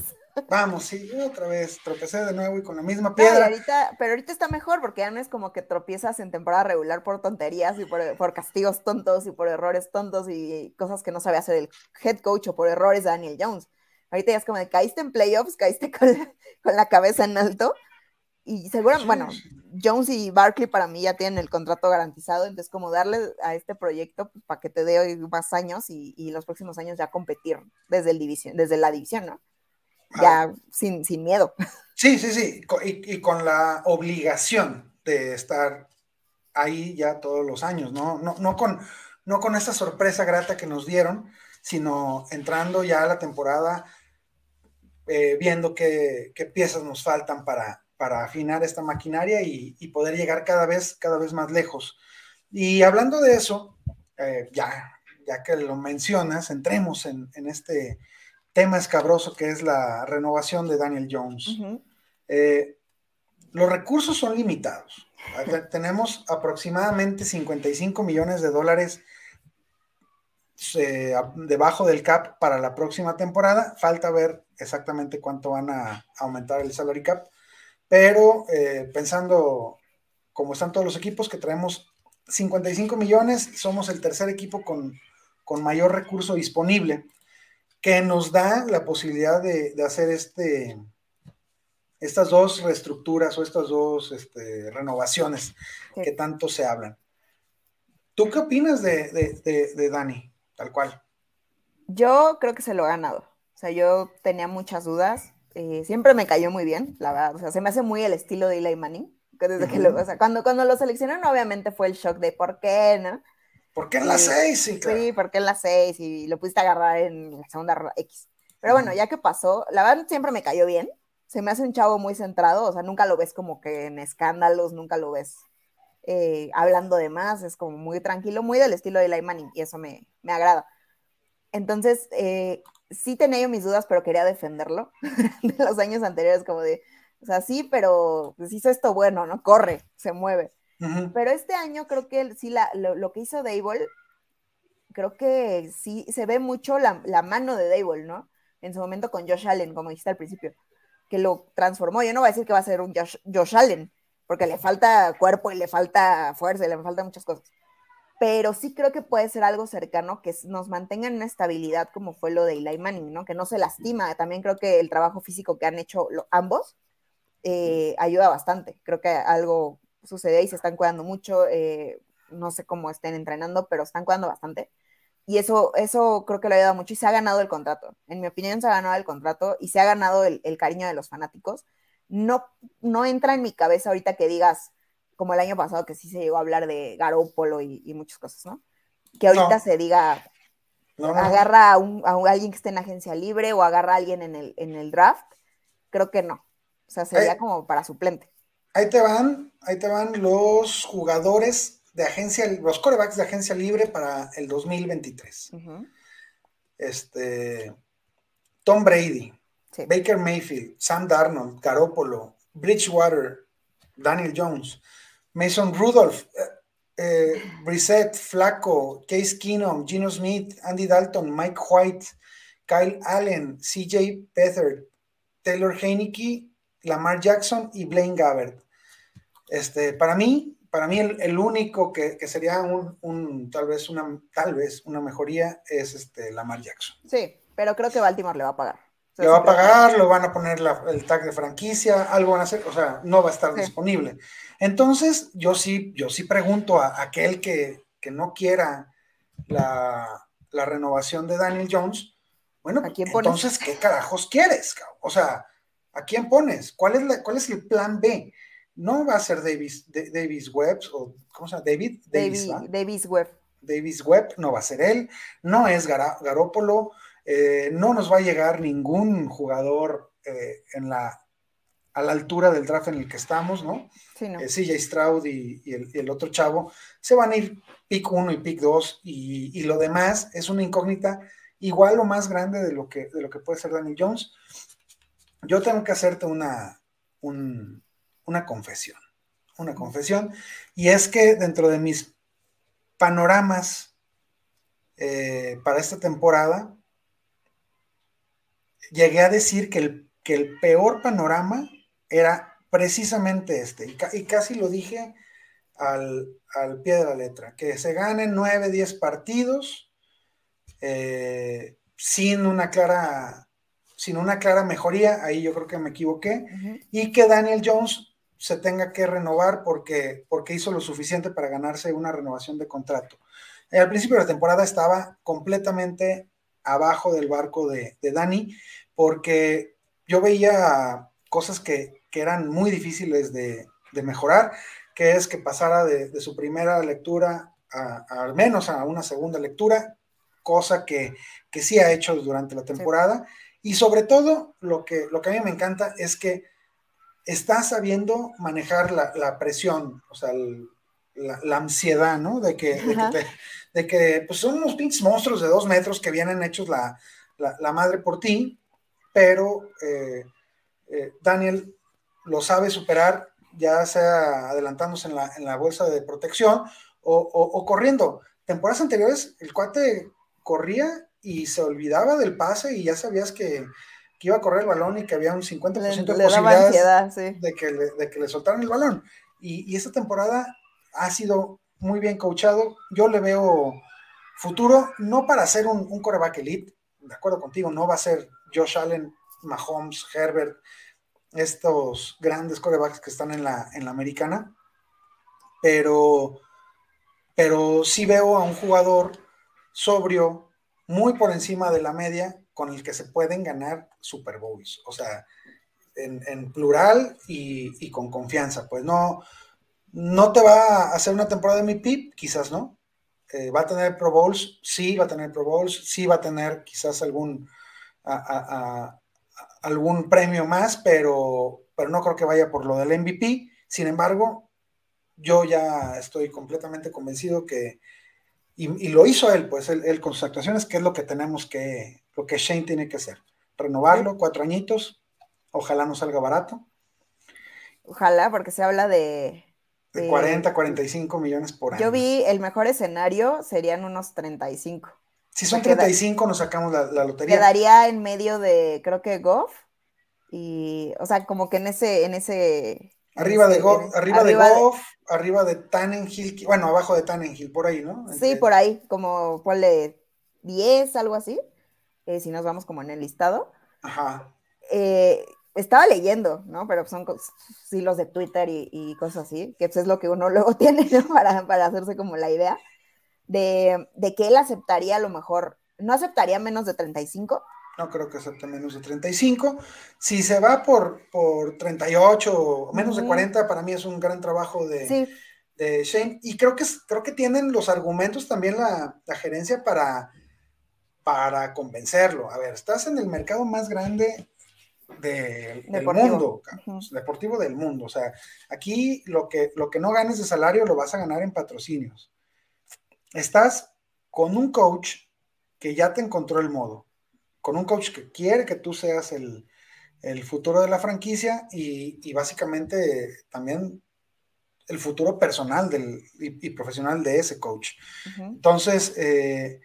Vamos, sí, otra vez tropecé de nuevo y con la misma piedra. ahorita, pero ahorita está mejor porque ya no es como que tropiezas en temporada regular por tonterías y por, castigos tontos y por errores tontos y cosas que no sabe hacer el head coach o por errores de Daniel Jones. Ahorita ya es como de caíste en playoffs, caíste (laughs) con con la cabeza en alto y seguro, bueno, Jones y Barkley para mí ya tienen el contrato garantizado, entonces como darle a este proyecto pues, para que te dé más años y, los próximos años ya competir desde, el división, desde la división, ¿no? Ya sin, sin, miedo. Sí, sí, sí, y, y, con la obligación de estar ahí ya todos los años, ¿no? No, no, con, no con esta sorpresa grata que nos dieron, sino entrando ya a la temporada, eh, viendo qué, qué piezas nos faltan para, para afinar esta maquinaria y, poder llegar cada vez, cada vez más lejos. Y hablando de eso, eh, ya, ya que lo mencionas, entremos en, este tema escabroso que es la renovación de Daniel Jones. Eh, los recursos son limitados. (laughs) Tenemos aproximadamente 55 millones de dólares eh, debajo del cap para la próxima temporada. Falta ver exactamente cuánto van a aumentar el salary cap pero eh, pensando como están todos los equipos, que traemos 55 millones, somos el tercer equipo con, mayor recurso disponible, que nos da la posibilidad de, hacer este, estas dos reestructuras o estas dos este, renovaciones que tanto se hablan. ¿Tú qué opinas de, de, Dani, tal cual? Yo creo que se lo ha ganado. O sea, yo tenía muchas dudas. Eh, siempre me cayó muy bien, la verdad. O sea, se me hace muy el estilo de Eli Manning. desde que lo, o sea, cuando, cuando lo seleccionaron, obviamente fue el shock de por qué, ¿no? ¿Por qué en la 6? Sí, claro. sí, ¿por qué en la 6? Y lo pudiste agarrar en la segunda X. Pero bueno, ya que pasó, la verdad siempre me cayó bien. Se me hace un chavo muy centrado, o sea, nunca lo ves como que en escándalos, nunca lo ves eh, hablando de más, es como muy tranquilo, muy del estilo de Eli Manning, y eso me, me agrada. Entonces, eh, sí tenía yo mis dudas, pero quería defenderlo (laughs) de los años anteriores, como de, o sea, sí, pero pues hizo esto bueno, ¿no? Corre, se mueve. Pero este año creo que sí, la, lo, que hizo Dable, creo que sí se ve mucho la, mano de Dable, ¿no? En su momento con Josh Allen, como dijiste al principio, que lo transformó. Yo no voy a decir que va a ser un Josh, Josh Allen, porque le falta cuerpo y le falta fuerza y le falta muchas cosas pero sí creo que puede ser algo cercano que nos mantenga en una estabilidad como fue lo de Eli Manning, ¿no? Que no se lastima. También creo que el trabajo físico que han hecho ambos eh, ayuda bastante. Creo que algo sucede y se están cuidando mucho. Eh, no sé cómo estén entrenando, pero están cuidando bastante. Y eso, eso creo que le ayuda mucho y se ha ganado el contrato. En mi opinión, se ha ganado el contrato y se ha ganado el cariño de los fanáticos. No, no entra en mi cabeza ahorita que digas, como el año pasado que sí se llegó a hablar de Garópolo y, y muchas cosas, ¿no? Que ahorita se diga, agarra a, un, a, alguien que esté en agencia libre o agarra a alguien en el, en el draft, creo que no. O sea, sería como para suplente. Ahí te van, ahí te van los jugadores de agencia, los corebacks de agencia libre para el 2023. Este, Tom Brady, Baker Mayfield, Sam Darnold, Garópolo, Bridgewater, Daniel Jones. Mason Rudolph, eh, eh, Brissett, Flaco, Case Keenum, Gino Smith, Andy Dalton, Mike White, Kyle Allen, CJ Beathard, Taylor Heineke, Lamar Jackson y Blaine Gabbert. Este, para mí, para mí el, único que, sería un, tal vez una, tal vez una mejoría es este Lamar Jackson. Sí, pero creo que Baltimore le va a pagar. Le va a pagar, lo van a poner el tag de franquicia, algo van a hacer, o sea, no va a estar disponible. Entonces, yo sí, yo sí pregunto a, aquel que, no quiera la, renovación de Daniel Jones, bueno, entonces, ¿qué carajos quieres? O sea, ¿a quién pones? ¿Cuál es, la, cuál es el plan B? No va a ser Davis, Davis Webb, o ¿cómo se llama? David. Davis, Davis Webb. Davis Webb, no va a ser él, no es Garópolo, eh, no nos va a llegar ningún jugador eh, en la a la altura del draft en el que estamos, ¿no? Sí, no. Eh, CJ Stroud y, el, otro chavo se van a ir pick 1 y pick 2 y, lo demás es una incógnita igual o más grande de lo que, de lo que puede ser Danny Jones. Yo tengo que hacerte una, una confesión, una confesión, y es que dentro de mis panoramas eh, para esta temporada, llegué a decir que el que el peor panorama era precisamente este, y, casi lo dije al, pie de la letra, que se ganen 9, 10 partidos eh, sin una clara sin una clara mejoría, ahí yo creo que me equivoqué, y que Daniel Jones se tenga que renovar porque, porque hizo lo suficiente para ganarse una renovación de contrato. Al principio de la temporada estaba completamente abajo del barco de, de Dani, porque yo veía cosas que, eran muy difíciles de, mejorar, que es que pasara de, su primera lectura a, al menos a una segunda lectura, cosa que, que sí ha hecho durante la temporada. Y sobre todo, lo que, lo que a mí me encanta es que está sabiendo manejar la, presión, o sea, la, ansiedad, ¿no? De que, de que, pues son unos pinches monstruos de dos metros que vienen hechos la, madre por ti, pero eh, eh, Daniel lo sabe superar, ya sea adelantándose en la, en la bolsa de protección o, o, corriendo. Temporadas anteriores, el cuate corría y se olvidaba del pase y ya sabías que, iba a correr el balón y que había un 50% de posibilidades de, que le, de que le soltaran el balón. Y, esta temporada ha sido muy bien coachado. Yo le veo futuro, no para ser un, un coreback elite, de acuerdo contigo, no va a ser Josh Allen, Mahomes, Herbert, estos grandes corebacks que están en la, en la americana, pero, pero sí veo a un jugador sobrio, muy por encima de la media con el que se pueden ganar Super Bowls. O sea, en, plural y, con confianza. Pues no, no te va a hacer una temporada de PIP, quizás no. Eh, va a tener Pro Bowls, sí, va a tener Pro Bowls, sí va a tener quizás algún, algún premio más, pero, pero no creo que vaya por lo del MVP. Sin embargo, yo ya estoy completamente convencido que, y, lo hizo él, pues él, con sus actuaciones, que es lo que tenemos que, lo que Shane tiene que hacer. Renovarlo, cuatro añitos, ojalá no salga barato. Ojalá, porque se habla de... De, 40, 45 millones por año. Yo vi el mejor escenario serían unos 35. Si son 35, nos sacamos la, la, lotería. Quedaría en medio de, creo que Goff. Y, o sea, como que en ese, en ese Arriba de, Goff, arriba, de Goff, arriba de Tannenhill, bueno, abajo de Tannenhill, por ahí, ¿no? Sí, por ahí, como ponle 10, algo así, eh, si nos vamos como en el listado. Ajá. Eh, estaba leyendo, ¿no? Pero son hilos de Twitter y, cosas así, que es lo que uno (laughs) luego tiene, ¿no? Para, para hacerse como la idea de, de, que él aceptaría a lo mejor, no aceptaría menos de 35, no creo que acepte menos de 35. Si se va por, por 38 o menos de 40, para mí es un gran trabajo de, Shane. Y creo que, creo que tienen los argumentos también la, gerencia para, para convencerlo. A ver, estás en el mercado más grande del mundo, deportivo del mundo. O sea, aquí lo que, lo que no ganes de salario lo vas a ganar en patrocinios. Estás con un coach que ya te encontró el modo con un coach que quiere que tú seas el, futuro de la franquicia y, básicamente también el futuro personal del, y, profesional de ese coach. Entonces, eh,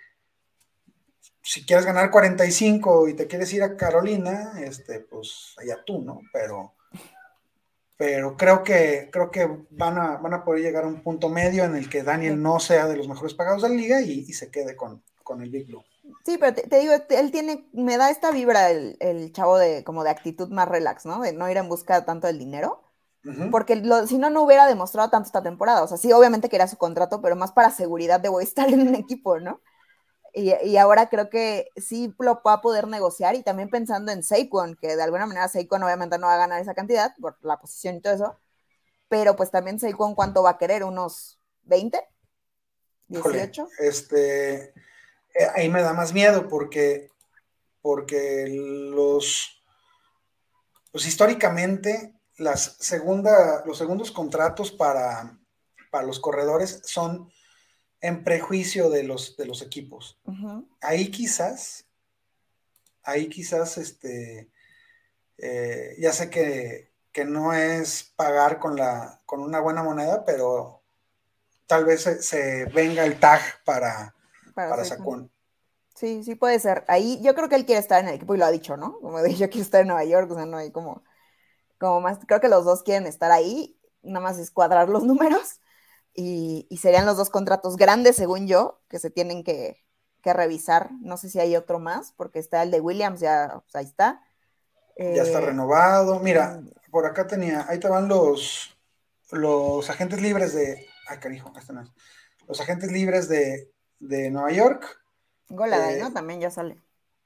si quieres ganar 45 y te quieres ir a Carolina, este, pues allá tú, ¿no? Pero, pero creo que, creo que van, a, van a poder llegar a un punto medio en el que Daniel no sea de los mejores pagados de la liga y, se quede con, con el Big Blue. Sí, pero te, digo, él tiene, me da esta vibra el, chavo de como de actitud más relax, ¿no? De no ir en busca tanto del dinero. Porque si no, no hubiera demostrado tanto esta temporada. O sea, sí, obviamente que era su contrato, pero más para seguridad de voy a estar en un equipo, ¿no? Y, ahora creo que sí lo va a poder negociar y también pensando en Saquon, que de alguna manera Saquon obviamente no va a ganar esa cantidad por la posición y todo eso, pero pues también Saquon cuánto va a querer, unos 20, 18. este, eh, ahí me da más miedo porque, porque los, pues históricamente las segunda, los segundos contratos para, para los corredores son en prejuicio de los, de los equipos. Ahí quizás, ahí quizás, este, eh, ya sé que, no es pagar con, la, con una buena moneda, pero tal vez se venga el tag para, para, Sacón. Sí, sí puede ser. Ahí yo creo que él quiere estar en el equipo y lo ha dicho, ¿no? Como de (laughs) yo quiero estar en Nueva York, o sea, no hay como, como más, creo que los dos quieren estar ahí, nada más es cuadrar los números y, serían los dos contratos grandes, según yo, que se tienen que, revisar. No sé si hay otro más, porque está el de Williams, ya pues, ahí está. ya está eh, renovado. Mira, mm. por acá tenía, ahí te van los, los agentes libres de, ay carijo, este no es. Los agentes libres de, de Nueva York Golada, eh, ¿no? También ya sale.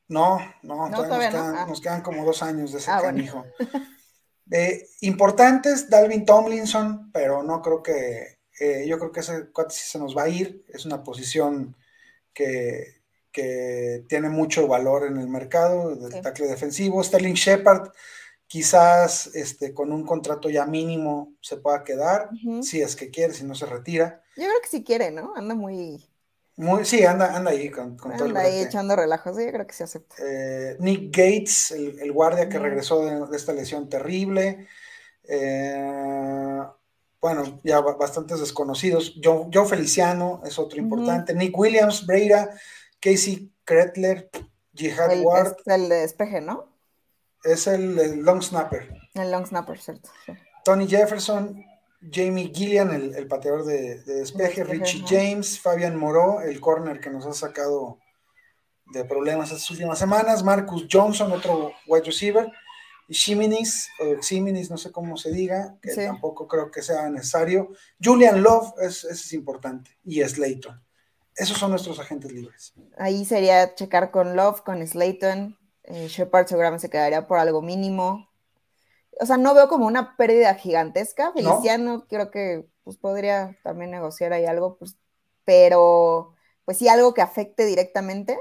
No, no, todavía, ah. nos, quedan, como dos años de ese ah, canijo. Eh, importantes, Dalvin Tomlinson, pero no creo que, eh, yo creo que ese cuate sí se nos va a ir, es una posición que, tiene mucho valor en el mercado del tackle defensivo. Sterling Shepard, quizás este, con un contrato ya mínimo se pueda quedar, si es que quiere, si no se retira. Yo creo que sí quiere, ¿no? Anda muy sí, anda, anda ahí con, con anda ahí echando relajos, sí, yo creo que se acepta. Eh, Nick Gates, el, guardia que regresó de, esta lesión terrible. Eh, bueno, ya bastantes desconocidos. Joe, Feliciano es otro importante. Nick Williams, Breira, Casey Kretler, Jihad Ward. Es el de despeje, ¿no? Es el, long snapper. El long snapper, cierto. Tony Jefferson, Jamie Gillian, el, pateador de, despeje, Richie James, Fabian Moreau, el corner que nos ha sacado de problemas estas últimas semanas, Marcus Johnson, otro wide receiver, y Shiminis, o Shiminis, no sé cómo se diga, que tampoco creo que sea necesario. Julian Love, es, ese es importante, y Slayton. Esos son nuestros agentes libres. Ahí sería checar con Love, con Slayton. Eh, Shepard seguramente se quedaría por algo mínimo o sea, no veo como una pérdida gigantesca. Feliciano creo que pues podría también negociar ahí algo, pues, pero pues sí algo que afecte directamente.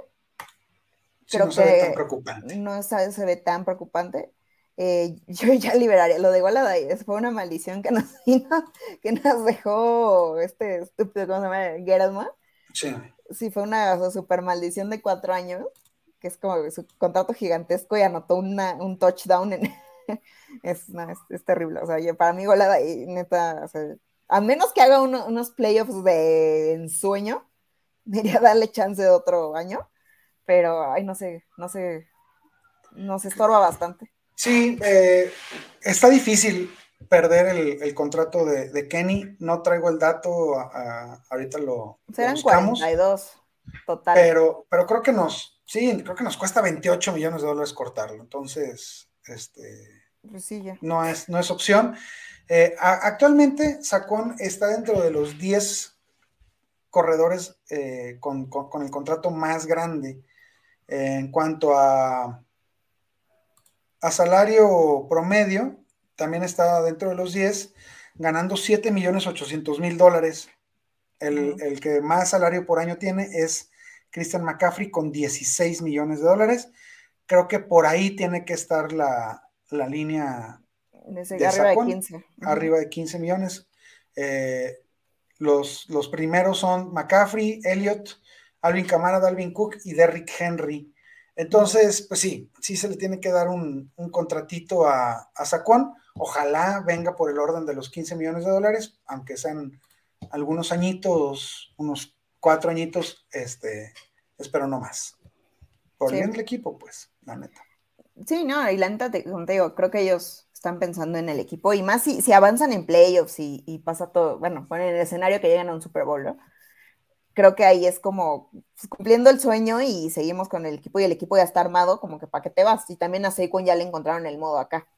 creo no se ve tan preocupante. No se, ve tan preocupante. Eh, (laughs) yo ya liberaría lo de Igualada fue una maldición que nos, (laughs) que nos dejó este estúpido, ¿cómo se llama? Geralma. Sí. Sí, fue una super maldición de cuatro años, que es como su contrato gigantesco y anotó una, un touchdown en, (laughs) es, es, terrible. O sea, para mí golada y neta, a menos que haga unos playoffs de ensueño, me iría a darle chance de otro año, pero, ay, no sé, no sé, nos estorba bastante. Sí, eh, está difícil perder el, contrato de, Kenny. No traigo el dato, ahorita lo, Serán buscamos. 42, total. Pero, pero creo que nos, sí, creo que nos cuesta 28 millones de dólares cortarlo. Entonces, este, pues no, es, no es opción. Eh, actualmente, Sacón está dentro de los 10 corredores eh, con, el contrato más grande en cuanto a, a salario promedio. También está dentro de los 10, ganando 7 millones 800 mil dólares. El, el, que más salario por año tiene es Christian McCaffrey con 16 millones de dólares. Creo que por ahí tiene que estar la, la línea de arriba de 15. Arriba de 15 millones. Eh, los, los, primeros son McCaffrey, Elliott, Alvin Kamara, Dalvin Cook y Derrick Henry. Entonces, pues sí, sí se le tiene que dar un, contratito a, a Sacón. Ojalá venga por el orden de los 15 millones de dólares, aunque sean algunos añitos, unos cuatro añitos, este, espero no más. Por bien el equipo, pues, la neta. Sí, no, y la neta, te, digo, creo que ellos están pensando en el equipo y más si, si avanzan en playoffs y, y pasa todo, bueno, ponen el escenario que llegan a un Super Bowl, ¿no? Creo que ahí es como pues, cumpliendo el sueño y seguimos con el equipo y el equipo ya está armado, como que para qué te vas. Y también a Saquon ya le encontraron el modo acá,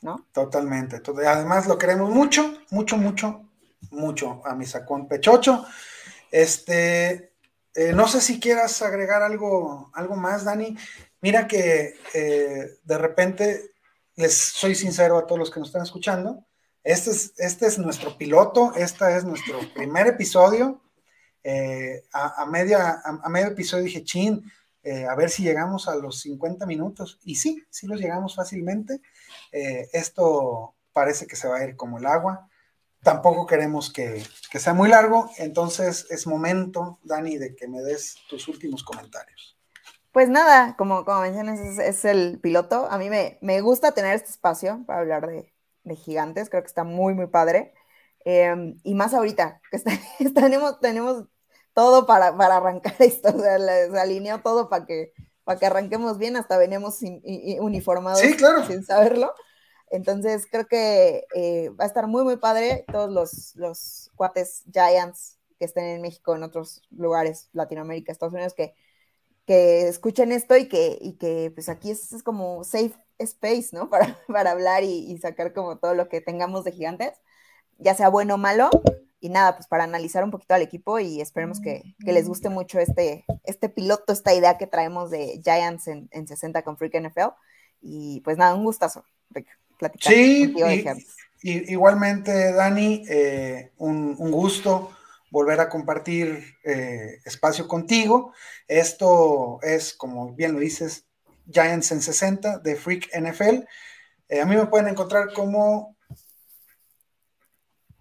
¿no? Totalmente. Además lo queremos mucho, mucho, mucho, mucho a mi Saquon Pechocho. Este, eh, no sé si quieras agregar algo, algo más, Dani. Mira que eh, de repente, les soy sincero a todos los que nos están escuchando, este es, este es nuestro piloto, este es nuestro primer episodio. Eh, a, media, a, medio episodio dije, chin, eh, a ver si llegamos a los 50 minutos. Y sí, sí los llegamos fácilmente. esto parece que se va a ir como el agua. Tampoco queremos que, que sea muy largo, entonces es momento, Dani, de que me des tus últimos comentarios. Pues nada, como, como mencionas, es, el piloto. A mí me, me, gusta tener este espacio para hablar de, gigantes, creo que está muy, muy padre. Em, y más ahorita, que (laughs) tenemos, tenemos todo para, arrancar esto, o sea, se alineó todo para que, para que arranquemos bien, hasta venimos uniformados sin saberlo. Entonces creo que eh, va a estar muy, muy padre. Todos los, los cuates Giants que estén en México, en otros lugares, Latinoamérica, Estados Unidos, que, que escuchen esto y que, y que pues aquí es, como safe space, ¿no? (laughs) Para, para hablar y, sacar como todo lo que tengamos de gigantes, ya sea bueno o malo. Y nada, pues para analizar un poquito al equipo y esperemos que, les guste mucho este, este piloto, esta idea que traemos de Giants en, en 60 con Freak NFL. Y pues nada, un gustazo, platicar. Sí, y, igualmente, Dani, eh, un, gusto volver a compartir eh, espacio contigo. Esto es, como bien lo dices, Giants en 60 de Freak NFL. Eh, a mí me pueden encontrar como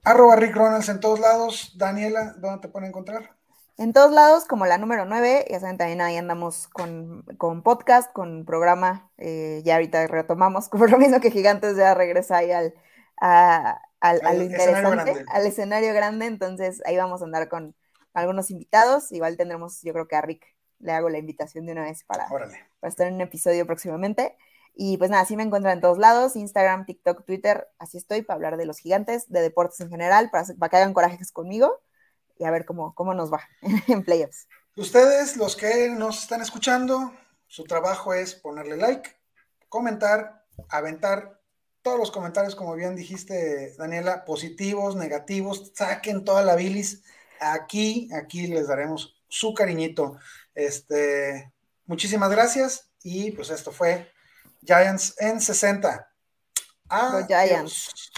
arroba Rick Ronalds en todos lados. Daniela, ¿dónde te pueden encontrar? En todos lados, como la número 9, ya saben, también ahí andamos con, podcast, con programa, eh, ya ahorita retomamos, (laughs) con lo mismo que Gigantes ya regresa ahí al, al, interesante, al escenario grande, entonces ahí vamos a andar con algunos invitados, igual tendremos, yo creo que a Rick le hago la invitación de una vez para, para estar en un episodio próximamente. Y pues nada, así me encuentran en todos lados, Instagram, TikTok, Twitter, así estoy para hablar de los gigantes, de deportes en general, para, para que hagan corajes conmigo y a ver cómo, cómo nos va (laughs) en playoffs. Ustedes, los que nos están escuchando, su trabajo es ponerle like, comentar, aventar todos los comentarios, como bien dijiste, Daniela, positivos, negativos, saquen toda la bilis. Aquí, aquí les daremos su cariñito. Este, muchísimas gracias y pues esto fue Giants en 60. Adiós. Giants.